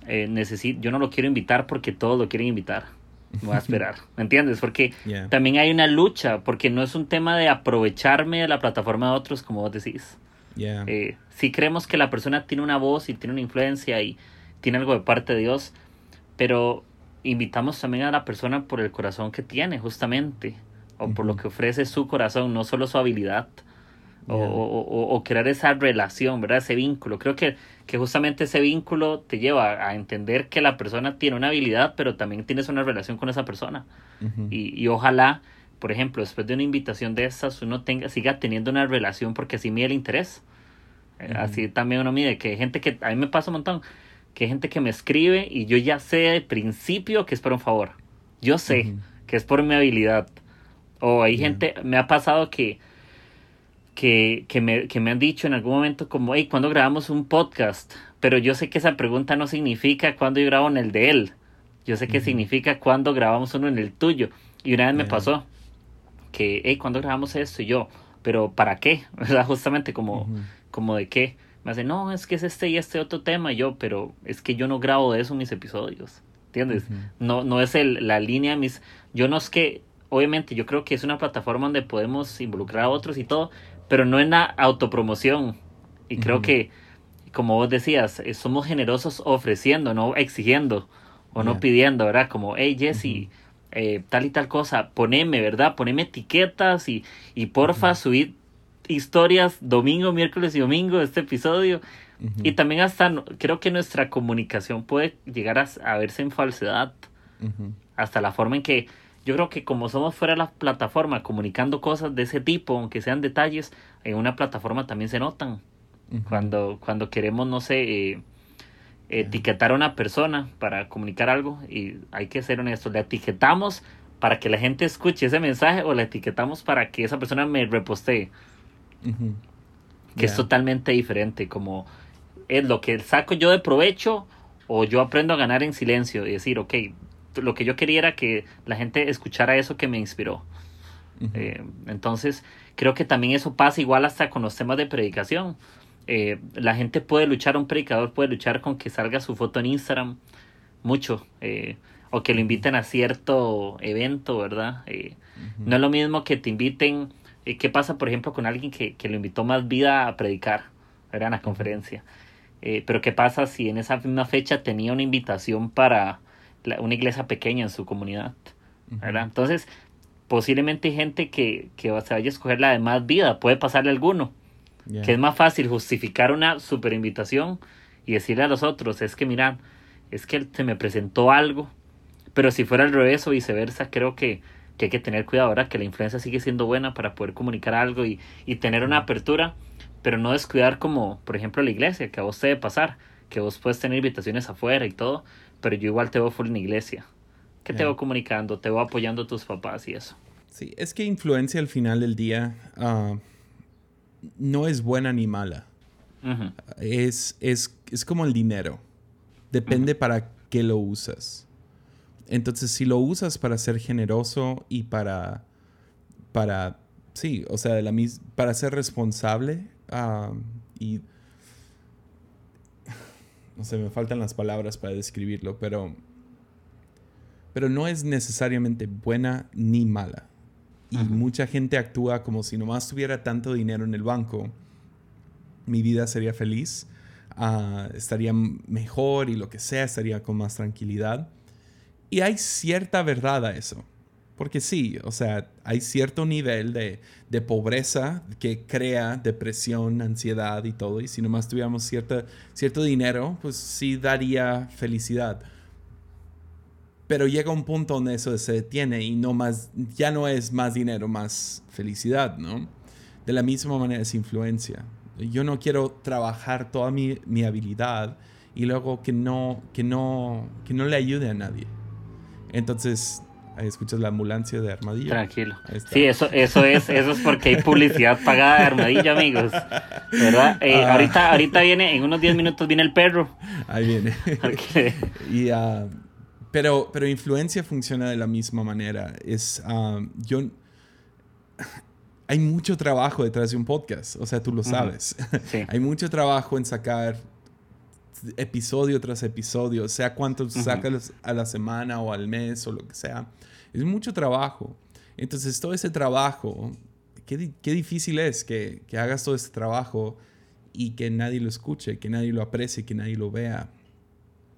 eh, necesito, yo no lo quiero invitar porque todos lo quieren invitar. Me voy a esperar, ¿me entiendes? Porque también hay una lucha, porque no es un tema de aprovecharme de la plataforma de otros, como vos decís. Eh, si creemos que la persona tiene una voz y tiene una influencia y tiene algo de parte de Dios, pero invitamos también a la persona por el corazón que tiene, justamente, o por lo que ofrece su corazón, no solo su habilidad o, crear esa relación, ¿verdad? Ese vínculo. Creo que, que justamente ese vínculo te lleva a entender que la persona tiene una habilidad, pero también tienes una relación con esa persona. y, y, ojalá, por ejemplo, después de una invitación de esas, uno tenga, siga teniendo una relación porque así mide el interés. Eh, así también uno mide que hay gente que, a mí me pasa un montón, que hay gente que me escribe y yo ya sé de principio que es por un favor. Yo sé que es por mi habilidad. O hay gente, me ha pasado que que, que, me, que me han dicho en algún momento como, hey, ¿cuándo grabamos un podcast? Pero yo sé que esa pregunta no significa cuándo yo grabo en el de él. Yo sé que significa cuándo grabamos uno en el tuyo. Y una vez me pasó que, hey, ¿cuándo grabamos esto? Y yo, pero ¿para qué? O sea, justamente como, como de qué. me hace, no, es que es este y este otro tema. yo, pero es que yo no grabo de eso en mis episodios. ¿Entiendes? No, no es el, la línea de mis. Yo no es que. Obviamente, yo creo que es una plataforma donde podemos involucrar a otros y todo, pero no en la autopromoción. Y creo que, como vos decías, eh, somos generosos ofreciendo, no exigiendo o no pidiendo, ¿verdad? Como, hey, Jesse. Eh, tal y tal cosa, poneme, ¿verdad? Poneme etiquetas y, y porfa, subir historias domingo, miércoles y domingo de este episodio. Y también hasta creo que nuestra comunicación puede llegar a, verse en falsedad. Hasta la forma en que yo creo que como somos fuera de la plataforma comunicando cosas de ese tipo, aunque sean detalles, en una plataforma también se notan. Cuando, cuando queremos, no sé, eh, etiquetar a una persona para comunicar algo y hay que ser honestos, le etiquetamos para que la gente escuche ese mensaje o le etiquetamos para que esa persona me repostee. Que es totalmente diferente, como es lo que saco yo de provecho o yo aprendo a ganar en silencio y decir, ok, lo que yo quería era que la gente escuchara eso que me inspiró. Eh, entonces, creo que también eso pasa igual hasta con los temas de predicación. Eh, la gente puede luchar, un predicador puede luchar con que salga su foto en Instagram mucho, eh, o que lo inviten a cierto evento, ¿verdad? No es lo mismo que te inviten, ¿qué pasa, por ejemplo, con alguien que, que lo invitó más vida a predicar, ¿verdad? En la conferencia. Pero ¿qué pasa si en esa misma fecha tenía una invitación para una iglesia pequeña en su comunidad? ¿verdad? Entonces, posiblemente hay gente que, que se vaya a escoger la de más vida, puede pasarle alguno. Que es más fácil justificar una super invitación y decirle a los otros, es que miran, es que se me presentó algo, pero si fuera al revés o viceversa, creo que, que hay que tener cuidado ahora que la influencia sigue siendo buena para poder comunicar algo y, y tener una apertura pero no descuidar como, por ejemplo, la iglesia, que a vos te debe pasar, que vos puedes tener invitaciones afuera y todo, pero yo igual te veo full en iglesia. que te voy comunicando? Te voy apoyando a tus papás y eso. Sí, es que influencia al final del día ah, no es buena ni mala. es, es, es, como el dinero. Depende para qué lo usas. Entonces, si lo usas para ser generoso y para, para sí, o sea, la para ser responsable, y no sé, me faltan las palabras para describirlo, pero, pero no es necesariamente buena ni mala. Y mucha gente actúa como si nomás tuviera tanto dinero en el banco, mi vida sería feliz, ah, estaría mejor y lo que sea, estaría con más tranquilidad. Y hay cierta verdad a eso. Porque sí, o sea, hay cierto nivel de, pobreza que crea depresión, ansiedad y todo. Y si nomás tuviéramos cierta, cierto dinero, pues sí daría felicidad. Pero llega un punto donde eso se detiene y no más, ya no es más dinero, más felicidad, ¿no? De la misma manera es influencia. Yo no quiero trabajar toda mi, mi habilidad y luego que no, que, no, que no le ayude a nadie. Entonces, Ahí escuchas la ambulancia de Armadillo. Tranquilo. Sí, eso, eso es, eso es porque hay publicidad pagada de Armadillo, amigos. ¿Verdad? Eh, ah. ahorita, ahorita viene, en unos 10 minutos viene el perro. Ahí viene. y, uh, pero, pero influencia funciona de la misma manera. Es, uh, yo, hay mucho trabajo detrás de un podcast, o sea, tú lo sabes. Sí. hay mucho trabajo en sacar episodio tras episodio, sea cuántos sacas a la semana o al mes o lo que sea. Es mucho trabajo. Entonces, todo ese trabajo, qué, qué difícil es que, que, hagas todo ese trabajo y que nadie lo escuche, que nadie lo aprecie, que nadie lo vea.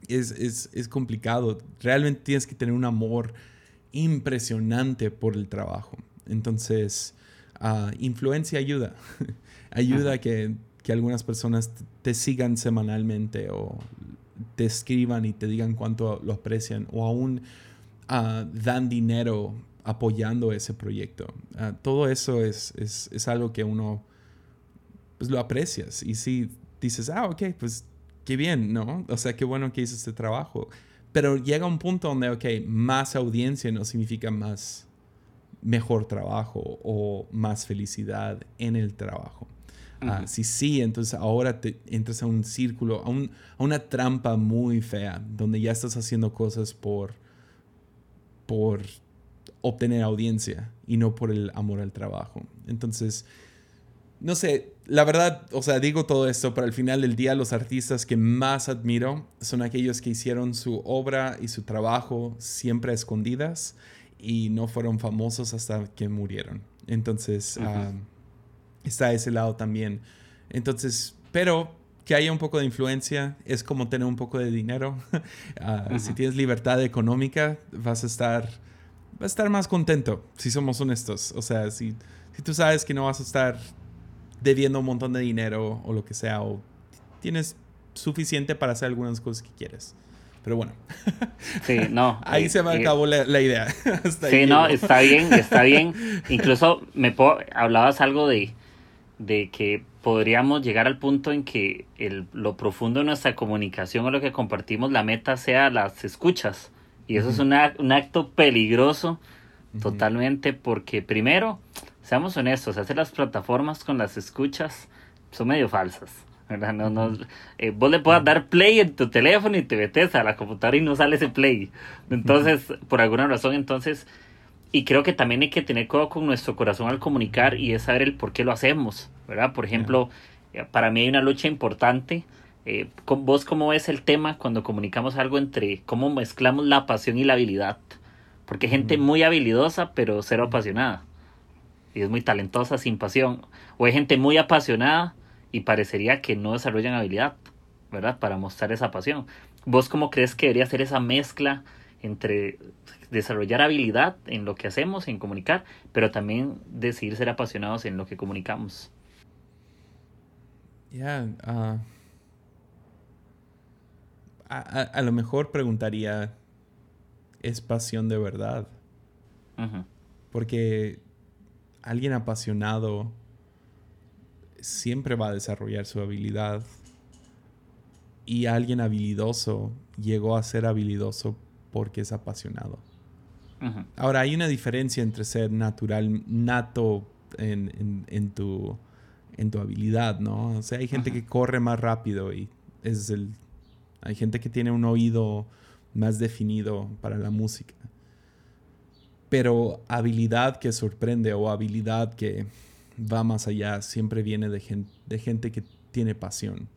Es, es, es complicado. Realmente tienes que tener un amor impresionante por el trabajo. Entonces, uh, influencia ayuda. ayuda a que que algunas personas te sigan semanalmente o te escriban y te digan cuánto lo aprecian o aún ah, dan dinero apoyando ese proyecto. Ah, todo eso es, es, es, algo que uno pues lo aprecias y si dices, ah, ok, pues qué bien, ¿no? O sea, qué bueno que hice este trabajo. Pero llega un punto donde, ok, más audiencia no significa más mejor trabajo o más felicidad en el trabajo. Ah, si sí, entonces ahora te entras a un círculo, a, un, a, una trampa muy fea, donde ya estás haciendo cosas por, por obtener audiencia y no por el amor al trabajo. Entonces, no sé, la verdad, o sea, digo todo esto, pero al final del día los artistas que más admiro son aquellos que hicieron su obra y su trabajo siempre a escondidas y no fueron famosos hasta que murieron. Entonces, ah, está ese lado también. Entonces, pero que haya un poco de influencia es como tener un poco de dinero. Ah, si tienes libertad económica, vas a estar, vas a estar más contento, si somos honestos. O sea, si, si tú sabes que no vas a estar debiendo un montón de dinero o lo que sea, o tienes suficiente para hacer algunas cosas que quieres. Pero bueno. Sí, no. ahí eh, se me eh, acabó la, idea. sí, no, está bien, está bien. Incluso me hablabas algo de, de que podríamos llegar al punto en que el, lo profundo de nuestra comunicación o lo que compartimos, la meta sea las escuchas. Y eso es un acto peligroso totalmente porque primero seamos honestos, hacer las plataformas con las escuchas son medio falsas. ¿verdad? No, no, eh, vos le puedas dar play en tu teléfono y te metes a la computadora y no sale ese play. Entonces, por alguna razón, entonces, y creo que también hay que tener cuidado con nuestro corazón al comunicar y es saber el por qué lo hacemos, ¿verdad? Por ejemplo, eh, para mí hay una lucha importante. Eh, ¿Vos cómo ves el tema cuando comunicamos algo entre cómo mezclamos la pasión y la habilidad? Porque hay gente muy habilidosa, pero cero apasionada y es muy talentosa sin pasión. O hay gente muy apasionada y parecería que no desarrollan habilidad, ¿verdad? Para mostrar esa pasión. ¿Vos cómo crees que debería ser esa mezcla entre desarrollar habilidad en lo que hacemos, en comunicar, pero también decidir ser apasionados en lo que comunicamos? Ya, ah, a, lo mejor preguntaría, ¿es pasión de verdad? Porque alguien apasionado siempre va a desarrollar su habilidad y alguien habilidoso llegó a ser habilidoso porque es apasionado. Ahora, hay una diferencia entre ser natural, nato en, tu, en tu habilidad, ¿no? O sea, hay gente que corre más rápido y es el... Hay gente que tiene un oído más definido para la música pero habilidad que sorprende o habilidad que va más allá siempre viene de, gente, que tiene pasión.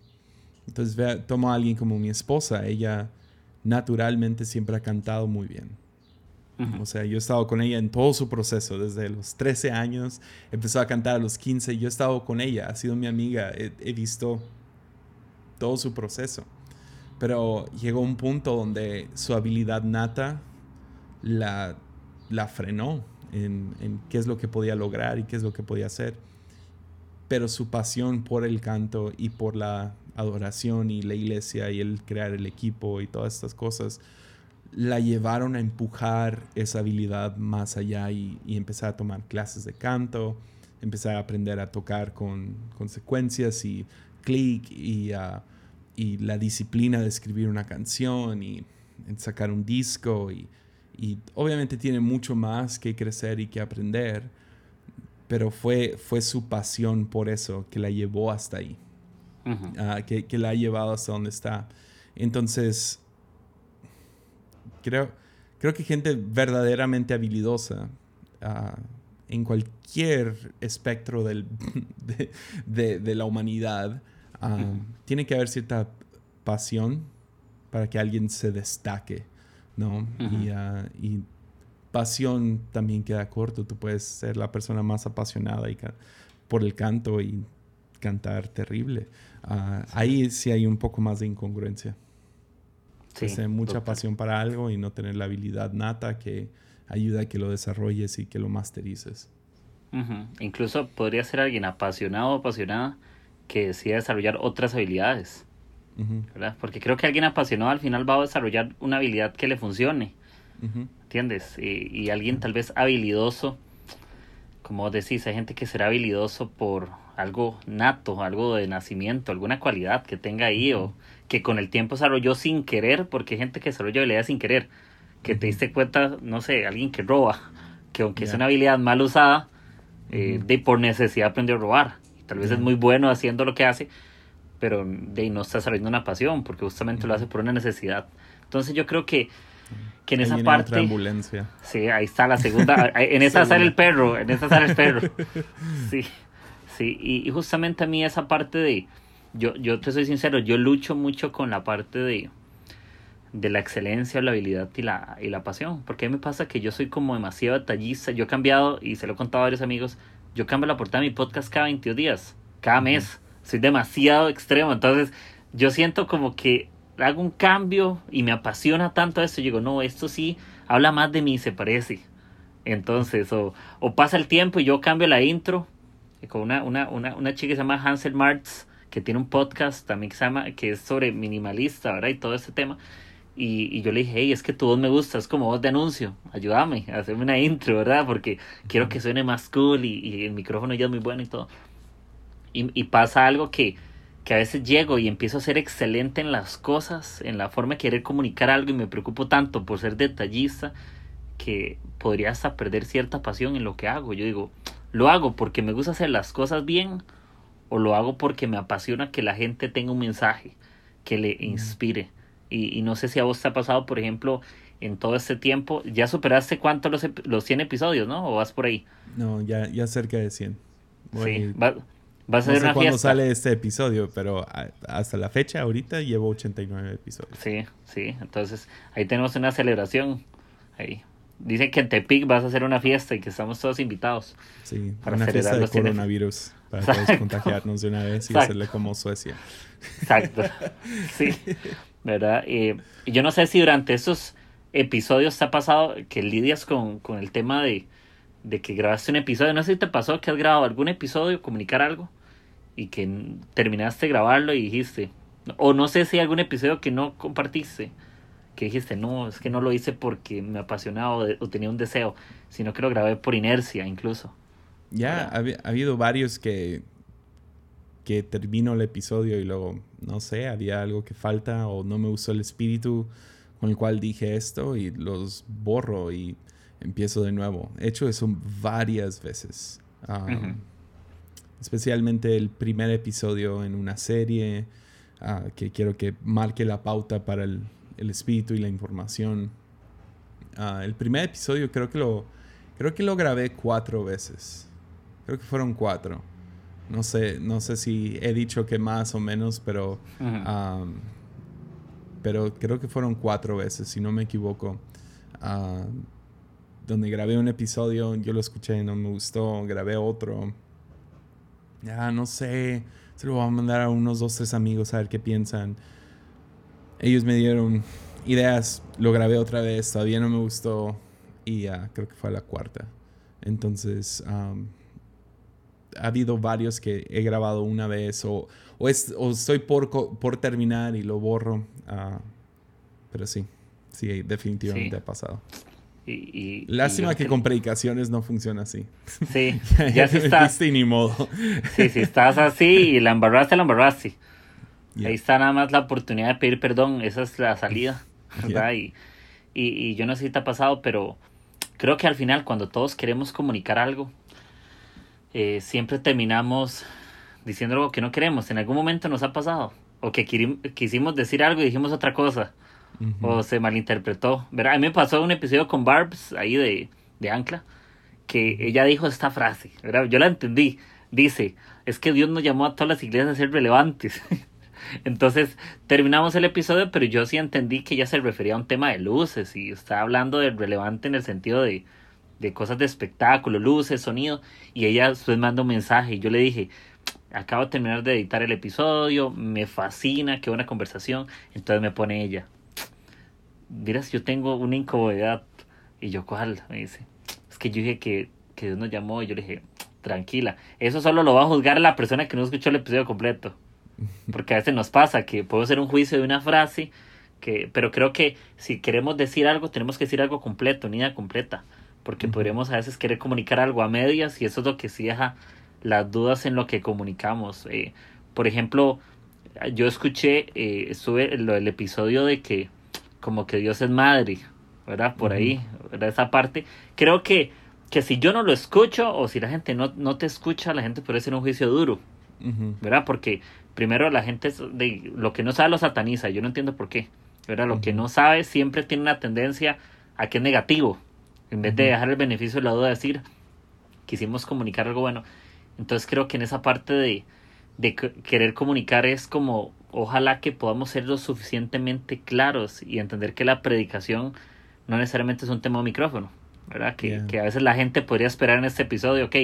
Entonces, vea, tomo a alguien como mi esposa, ella naturalmente siempre ha cantado muy bien. O sea, yo he estado con ella en todo su proceso, desde los 13 años, empezó a cantar a los 15, yo he estado con ella, ha sido mi amiga, he visto todo su proceso. Pero llegó un punto donde su habilidad nata la la frenó en, qué es lo que podía lograr y qué es lo que podía hacer. Pero su pasión por el canto y por la adoración y la iglesia y el crear el equipo y todas estas cosas la llevaron a empujar esa habilidad más allá y, empezar a tomar clases de canto, empezar a aprender a tocar con consecuencias y clic y, uh, y la disciplina de escribir una canción y sacar un disco y y obviamente tiene mucho más que crecer y que aprender, pero fue, fue su pasión por eso que la llevó hasta ahí, ah, que, que, la ha llevado hasta donde está. Entonces, creo, creo que gente verdaderamente habilidosa ah, en cualquier espectro del, de, de, la humanidad, ah, tiene que haber cierta pasión para que alguien se destaque ¿no? Ah, y, pasión también queda corto. Tú puedes ser la persona más apasionada y por el canto y cantar terrible. Ah, ahí sí hay un poco más de incongruencia. Sí, mucha pasión para algo y no tener la habilidad nata que ayuda a que lo desarrolles y que lo masterices. Incluso podría ser alguien apasionado o apasionada que decida desarrollar otras habilidades. Porque creo que alguien apasionado al final va a desarrollar una habilidad que le funcione, ¿entiendes? Y, alguien tal vez habilidoso, como decís, hay gente que será habilidoso por algo nato, algo de nacimiento, alguna cualidad que tenga ahí o que con el tiempo desarrolló sin querer, porque hay gente que desarrolla habilidades sin querer, que te diste cuenta, no sé, alguien que roba, que aunque es una habilidad mal usada, eh, de por necesidad aprendió a robar. Tal vez es muy bueno haciendo lo que hace, pero de no está desarrollando una pasión, porque justamente lo hace por una necesidad. Entonces yo creo que, que en esa parte... ambulancia. Sí, ahí está la segunda. en esa sale el perro, en esa sale el perro. Sí, Sí, y, y, justamente a mí esa parte de, yo, yo te soy sincero, yo lucho mucho con la parte de, de la excelencia, la habilidad y la, y la pasión. Porque a mí me pasa que yo soy como demasiado detallista. Yo he cambiado, y se lo he contado a varios amigos, yo cambio la portada de mi podcast cada 22 días, cada mes. Soy demasiado extremo. Entonces, yo siento como que hago un cambio y me apasiona tanto esto. Y digo, no, esto sí habla más de mí, se parece. Entonces, o, o pasa el tiempo y yo cambio la intro con una, una, una, una chica que se llama Hansel Martz, que tiene un podcast también que se llama, que es sobre minimalista, ¿verdad? Y todo este tema. Y, y, yo le dije, hey, es que tu voz me gusta, es como voz de anuncio, ayúdame a hacerme una intro, ¿verdad? Porque quiero que suene más cool y, y el micrófono ya es muy bueno y todo. Y, y, pasa algo que, que a veces llego y empiezo a ser excelente en las cosas, en la forma de querer comunicar algo y me preocupo tanto por ser detallista que podría hasta perder cierta pasión en lo que hago. Yo digo, lo hago porque me gusta hacer las cosas bien o lo hago porque me apasiona que la gente tenga un mensaje que le inspire. Y, y, no sé si a vos te ha pasado, por ejemplo, en todo este tiempo, ya superaste cuánto los, los 100 episodios, ¿no? ¿O vas por ahí? No, ya, ya cerca de 100. Voy, sí, va, vas a no hacer sé una cuándo fiesta. sale este episodio, pero a, hasta la fecha, ahorita, llevo 89 episodios. Sí, sí, entonces ahí tenemos una celebración. Ahí. Dice que en Tepic vas a hacer una fiesta y que estamos todos invitados. Sí, para una fiesta de los 100 coronavirus para Exacto. todos contagiarnos de una vez y Exacto. hacerle como Suecia. Exacto. Sí, ¿verdad? Eh, y yo no sé si durante estos episodios te ha pasado que lidias con, con el tema de, de que grabaste un episodio. No sé si te pasó que has grabado algún episodio, comunicar algo, y que terminaste de grabarlo y dijiste, o no sé si hay algún episodio que no compartiste, que dijiste, no, es que no lo hice porque me apasionaba o, de- o tenía un deseo, sino que lo grabé por inercia incluso. Ya ha, habi- ha habido varios que, que termino el episodio y luego, no sé, había algo que falta o no me gustó el espíritu con el cual dije esto y los borro y empiezo de nuevo. He hecho eso varias veces. Um. Especialmente el primer episodio en una serie ah, que quiero que marque la pauta para el, el espíritu y la información. Ah, el primer episodio creo que lo creo que lo grabé cuatro veces. Creo que fueron cuatro. No sé, no sé si he dicho que más o menos, pero um, pero creo que fueron cuatro veces, si no me equivoco. Ah, donde grabé un episodio, yo lo escuché, no me gustó, grabé otro. Ya, no sé. Se lo voy a mandar a unos dos, tres amigos a ver qué piensan. Ellos me dieron ideas, lo grabé otra vez, todavía no me gustó. Y ya, creo que fue la cuarta. Entonces, um, ha habido varios que he grabado una vez o, o, es, o estoy por, por terminar y lo borro. ah, pero sí, sí, definitivamente Sí. ha pasado. Y, Lástima que con predicaciones no funciona así. Sí, ya si te estás, ni modo. sí, si estás así y la embarraste, la embarraste. Ya. Ahí está nada más la oportunidad de pedir perdón, esa es la salida, ¿verdad? Ya. Y, y, y yo no sé si te ha pasado, pero creo que al final cuando todos queremos comunicar algo, eh, siempre terminamos diciendo algo que no queremos. En algún momento nos ha pasado. O que quisimos decir algo y dijimos otra cosa. Ujú. O se malinterpretó. ¿verdad? A mí me pasó un episodio con Barbs, ahí de, de Ancla, que ella dijo esta frase. ¿verdad? Yo la entendí. Dice, es que Dios nos llamó a todas las iglesias a ser relevantes. Entonces terminamos el episodio, pero yo sí entendí que ella se refería a un tema de luces y estaba hablando de relevante en el sentido de, de cosas de espectáculo, luces, sonido. Y ella después manda un mensaje y yo le dije, acabo de terminar de editar el episodio, me fascina, qué buena conversación. Entonces me pone ella, miras, yo tengo una incomodidad. Y yo, ¿cuál? Me dice, es que yo dije que, que Dios nos llamó y yo le dije, tranquila, eso solo lo va a juzgar la persona que no escuchó el episodio completo. Porque a veces nos pasa que puedo hacer un juicio de una frase, que, pero creo que si queremos decir algo, tenemos que decir algo completo, ni idea completa. Porque Ujú. podríamos a veces querer comunicar algo a medias y eso es lo que sí deja las dudas en lo que comunicamos. Eh, por ejemplo, yo escuché, eh, estuve en lo del episodio de que como que Dios es madre, ¿verdad? Por ahí, ¿verdad? Esa parte. Creo que, que si yo no lo escucho o si la gente no, no te escucha, la gente puede hacer un juicio duro. ¿Verdad? Porque primero la gente de lo que no sabe lo sataniza, yo no entiendo por qué, ¿verdad? Lo que no sabe siempre tiene una tendencia a que es negativo, en vez de dejar el beneficio de la duda de decir, quisimos comunicar algo bueno. Entonces creo que en esa parte de, de querer comunicar es como ojalá que podamos ser lo suficientemente claros y entender que la predicación no necesariamente es un tema de micrófono, ¿verdad? Que, que a veces la gente podría esperar en este episodio, ok,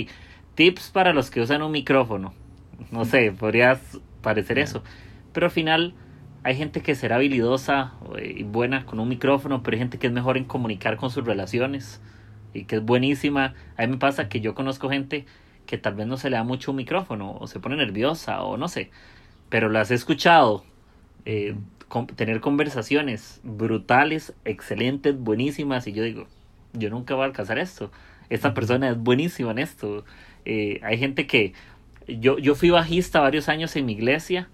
tips para los que usan un micrófono. No sé, podría parecer eso. Pero al final hay gente que será habilidosa y buena con un micrófono, pero hay gente que es mejor en comunicar con sus relaciones y que es buenísima. A mí me pasa que yo conozco gente que tal vez no se le da mucho un micrófono o se pone nerviosa o no sé, pero las he escuchado eh, tener conversaciones brutales, excelentes, buenísimas y yo digo, yo nunca voy a alcanzar esto. Esta persona es buenísima en esto. Eh, hay gente que yo, yo fui bajista varios años en mi iglesia.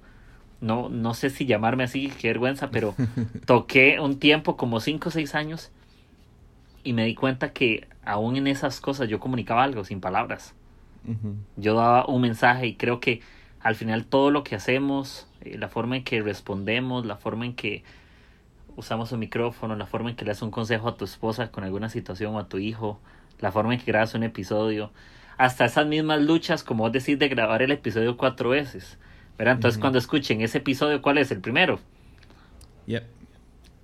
No, no sé si llamarme así, qué vergüenza, pero toqué un tiempo, como cinco o seis años, y me di cuenta que aún en esas cosas yo comunicaba algo sin palabras. Yo daba un mensaje y creo que al final todo lo que hacemos, eh, la forma en que respondemos, la forma en que usamos un micrófono, la forma en que le das un consejo a tu esposa con alguna situación o a tu hijo, la forma en que grabas un episodio, hasta esas mismas luchas, como vos decís, de grabar el episodio cuatro veces. ¿verdad? Entonces, cuando escuchen ese episodio, ¿cuál es? El primero. Yep.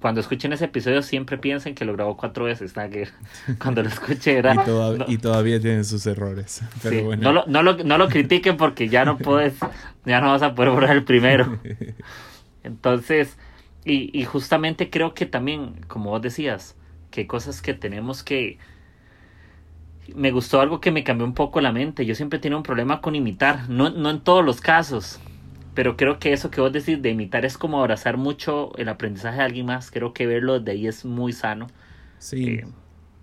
Cuando escuchen ese episodio, siempre piensen que lo grabó cuatro veces. Que cuando lo escuche era. y, todavía tienen sus errores. Pero bueno. no, lo, no, lo, no lo critiquen porque ya no puedes. ya no vas a poder borrar el primero. Entonces, y, y justamente creo que también, como vos decías, que hay cosas que tenemos que me gustó algo que me cambió un poco la mente. Yo siempre tenía un problema con imitar, no, no en todos los casos, pero creo que eso que vos decís de imitar es como abrazar mucho el aprendizaje de alguien más. Creo que verlo de ahí es muy sano. Sí, eh,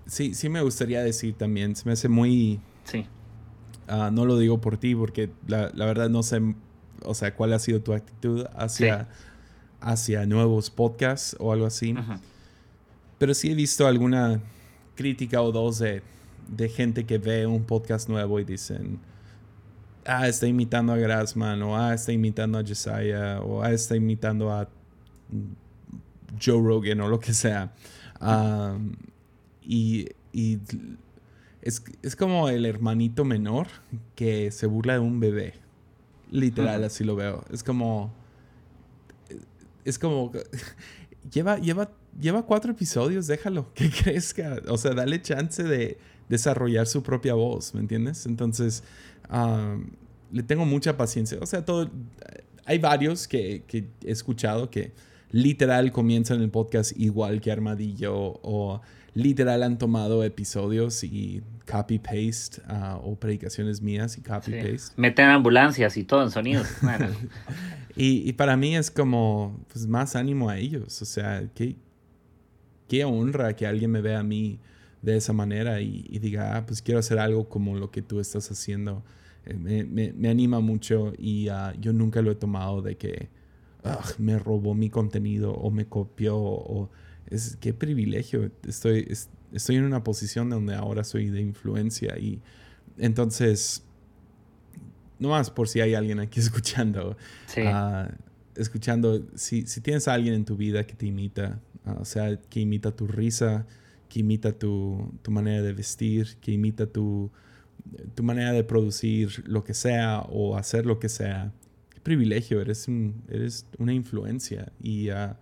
sí, sí me gustaría decir también, se me hace muy... Sí. Ah, no lo digo por ti, porque la, la, verdad no sé, o sea, cuál ha sido tu actitud hacia, hacia nuevos podcasts o algo así. Pero sí he visto alguna crítica o dos de de gente que ve un podcast nuevo y dicen, ah, está imitando a Grassman, o ah, está imitando a Josiah, o ah, está imitando a Joe Rogan, o lo que sea. y, es, como el hermanito menor que se burla de un bebé. Literal, así lo veo. Es como. Es como. lleva, lleva, lleva cuatro episodios, déjalo que crezca. O sea, dale chance de desarrollar su propia voz, ¿me entiendes? Entonces, le tengo mucha paciencia. O sea, todo, hay varios que, que, he escuchado que literal comienzan el podcast igual que Armadillo o literal han tomado episodios y copy-paste ah, o predicaciones mías y copy-paste. Meten ambulancias y todo en sonidos. y, y, para mí es como, pues más ánimo a ellos. O sea, qué, qué honra que alguien me vea a mí de esa manera y, diga, ah, pues quiero hacer algo como lo que tú estás haciendo. Eh, me, me, anima mucho y uh, yo nunca lo he tomado de que me robó mi contenido o me copió o es qué privilegio. Estoy, estoy en una posición donde ahora soy de influencia y entonces, no más por si hay alguien aquí escuchando. Uh, escuchando, si, si, tienes a alguien en tu vida que te imita, o sea, que imita tu risa, que imita tu, manera de vestir, que imita tu, tu, manera de producir lo que sea o hacer lo que sea. Qué privilegio, eres, un, eres una influencia. Y uh,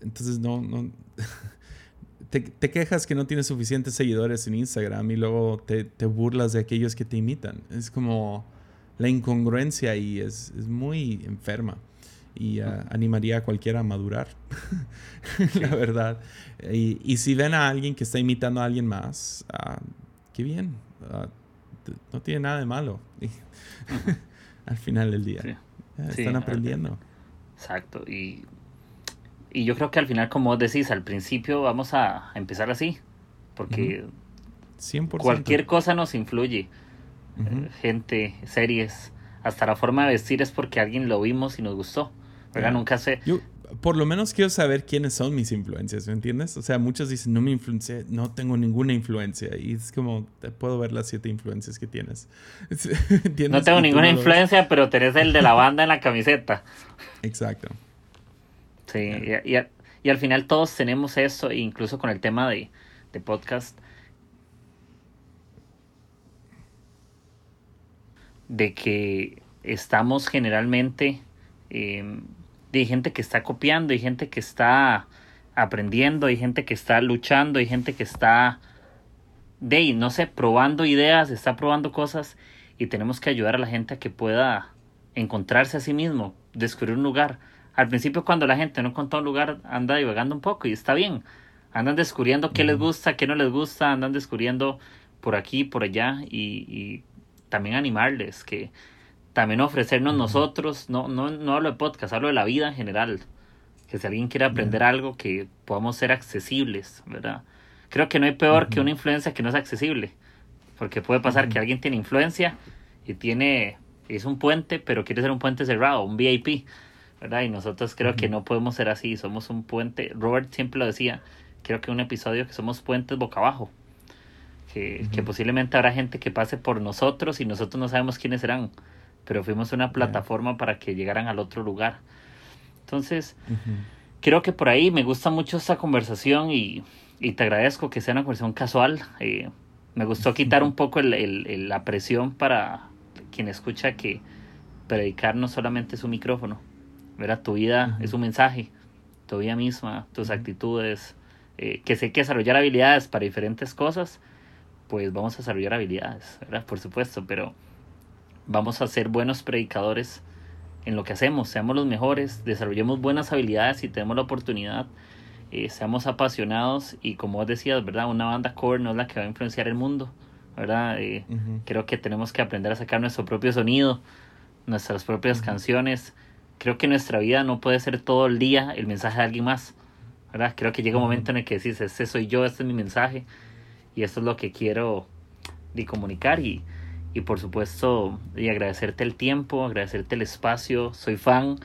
entonces no, no te, te, quejas que no tienes suficientes seguidores en Instagram y luego te, te, burlas de aquellos que te imitan. Es como la incongruencia y es, es muy enferma y uh, animaría a cualquiera a madurar, la verdad. Y, y, si ven a alguien que está imitando a alguien más, uh, qué bien, uh, no tiene nada de malo. al final del día, sí. están aprendiendo. Exacto, y, y yo creo que al final, como vos decís, al principio vamos a empezar así, porque 100%. cualquier cosa nos influye. Eh, gente, series, hasta la forma de vestir es porque alguien lo vimos y nos gustó. Nunca sé. Yo, por lo menos quiero saber quiénes son mis influencias, ¿me entiendes? O sea, muchos dicen, no me influencia, no tengo ninguna influencia. Y es como, te puedo ver las siete influencias que tienes. no tengo ninguna influencia, pero tenés el de la banda en la camiseta. Exacto. Sí, y, y, al final todos tenemos eso, incluso con el tema de, de podcast. de que estamos generalmente eh, de gente que está copiando, hay gente que está aprendiendo, hay gente que está luchando, hay gente que está de no sé, probando ideas, está probando cosas y tenemos que ayudar a la gente a que pueda encontrarse a sí mismo, descubrir un lugar. Al principio cuando la gente no encuentra un lugar anda divagando un poco y está bien. Andan descubriendo qué les gusta, qué no les gusta, andan descubriendo por aquí, por allá y, y también animarles que también ofrecernos nosotros, no, no, no hablo de podcast, hablo de la vida en general. Que si alguien quiere aprender algo, que podamos ser accesibles, ¿verdad? Creo que no hay peor que una influencia que no es accesible. Porque puede pasar que alguien tiene influencia y tiene, es un puente, pero quiere ser un puente cerrado, un VIP, ¿verdad? Y nosotros creo que no podemos ser así, somos un puente. Robert siempre lo decía, creo que un episodio que somos puentes boca abajo. Que, que posiblemente habrá gente que pase por nosotros y nosotros no sabemos quiénes serán pero fuimos una plataforma para que llegaran al otro lugar. Entonces, creo que por ahí me gusta mucho esta conversación y, y te agradezco que sea una conversación casual. Eh, me gustó quitar un poco el, el, la presión para quien escucha que predicar no solamente es un micrófono, ¿verdad? Tu vida es un mensaje, tu vida misma, tus actitudes, eh, que sé que desarrollar habilidades para diferentes cosas, pues vamos a desarrollar habilidades, ¿verdad? Por supuesto, pero vamos a ser buenos predicadores en lo que hacemos, seamos los mejores, desarrollemos buenas habilidades y tenemos la oportunidad, eh, seamos apasionados y como vos decías, ¿verdad? Una banda core no es la que va a influenciar el mundo, ¿verdad? Eh, creo que tenemos que aprender a sacar nuestro propio sonido, nuestras propias canciones. Creo que nuestra vida no puede ser todo el día el mensaje de alguien más, ¿verdad? Creo que llega un momento en el que decís, este soy yo, este es mi mensaje y esto es lo que quiero de comunicar y y por supuesto y agradecerte el tiempo, agradecerte el espacio. Soy fan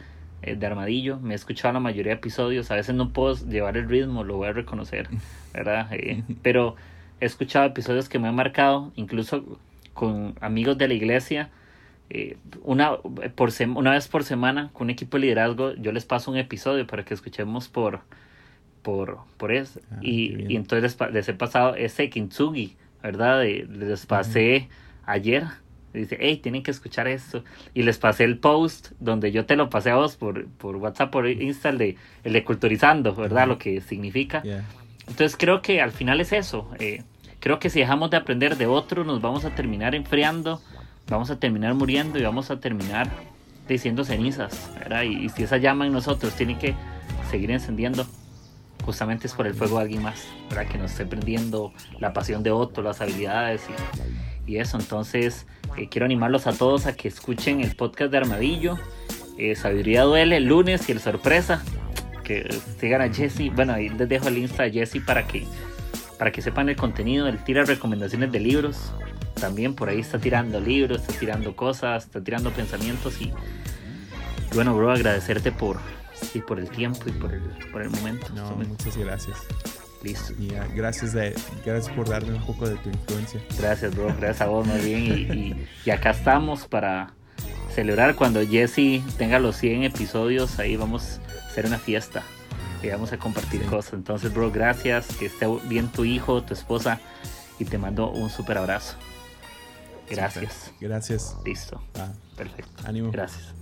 eh, de Armadillo, me he escuchado la mayoría de episodios, a veces no puedo llevar el ritmo, lo voy a reconocer, ¿verdad? Eh, pero he escuchado episodios que me han marcado, incluso con amigos de la iglesia. Eh, una, por una vez por semana con un equipo de liderazgo yo les paso un episodio para que escuchemos por por, por eso ah, y, y, entonces les, he pasado ese Kintsugi verdad les pasé ayer. Dice, hey, tienen que escuchar esto. Y les pasé el post donde yo te lo pasé a vos por, por WhatsApp, por Insta, el de, el de culturizando, ¿verdad? Lo que significa. Entonces creo que al final es eso. Eh, creo que si dejamos de aprender de otro, nos vamos a terminar enfriando, vamos a terminar muriendo y vamos a terminar diciendo cenizas, ¿verdad? Y, y si esa llama en nosotros tiene que seguir encendiendo, justamente es por el fuego de alguien más, ¿verdad? Que nos esté prendiendo la pasión de otro, las habilidades y eso. Entonces, eh, quiero animarlos a todos a que escuchen el podcast de Armadillo. Eh, Sabiduría Duele el lunes y el sorpresa. Que sigan a Jesse. Bueno, ahí les dejo el Insta a Jesse para que, para que sepan el contenido. Él tira recomendaciones de libros. También por ahí está tirando libros, está tirando cosas, está tirando pensamientos. Y bueno, bro, agradecerte por, y por el tiempo y por el, por el momento. No, muchas gracias. Listo. Y gracias, de, gracias por darme un poco de tu influencia. Gracias, bro. Gracias a vos, muy bien. Y, acá estamos para celebrar cuando Jesse tenga los 100 episodios. Ahí vamos a hacer una fiesta y vamos a compartir cosas. Entonces, bro, gracias. Que esté bien tu hijo, tu esposa. Y te mando un súper abrazo. Gracias. Gracias. Listo. Perfecto. Ánimo. Gracias.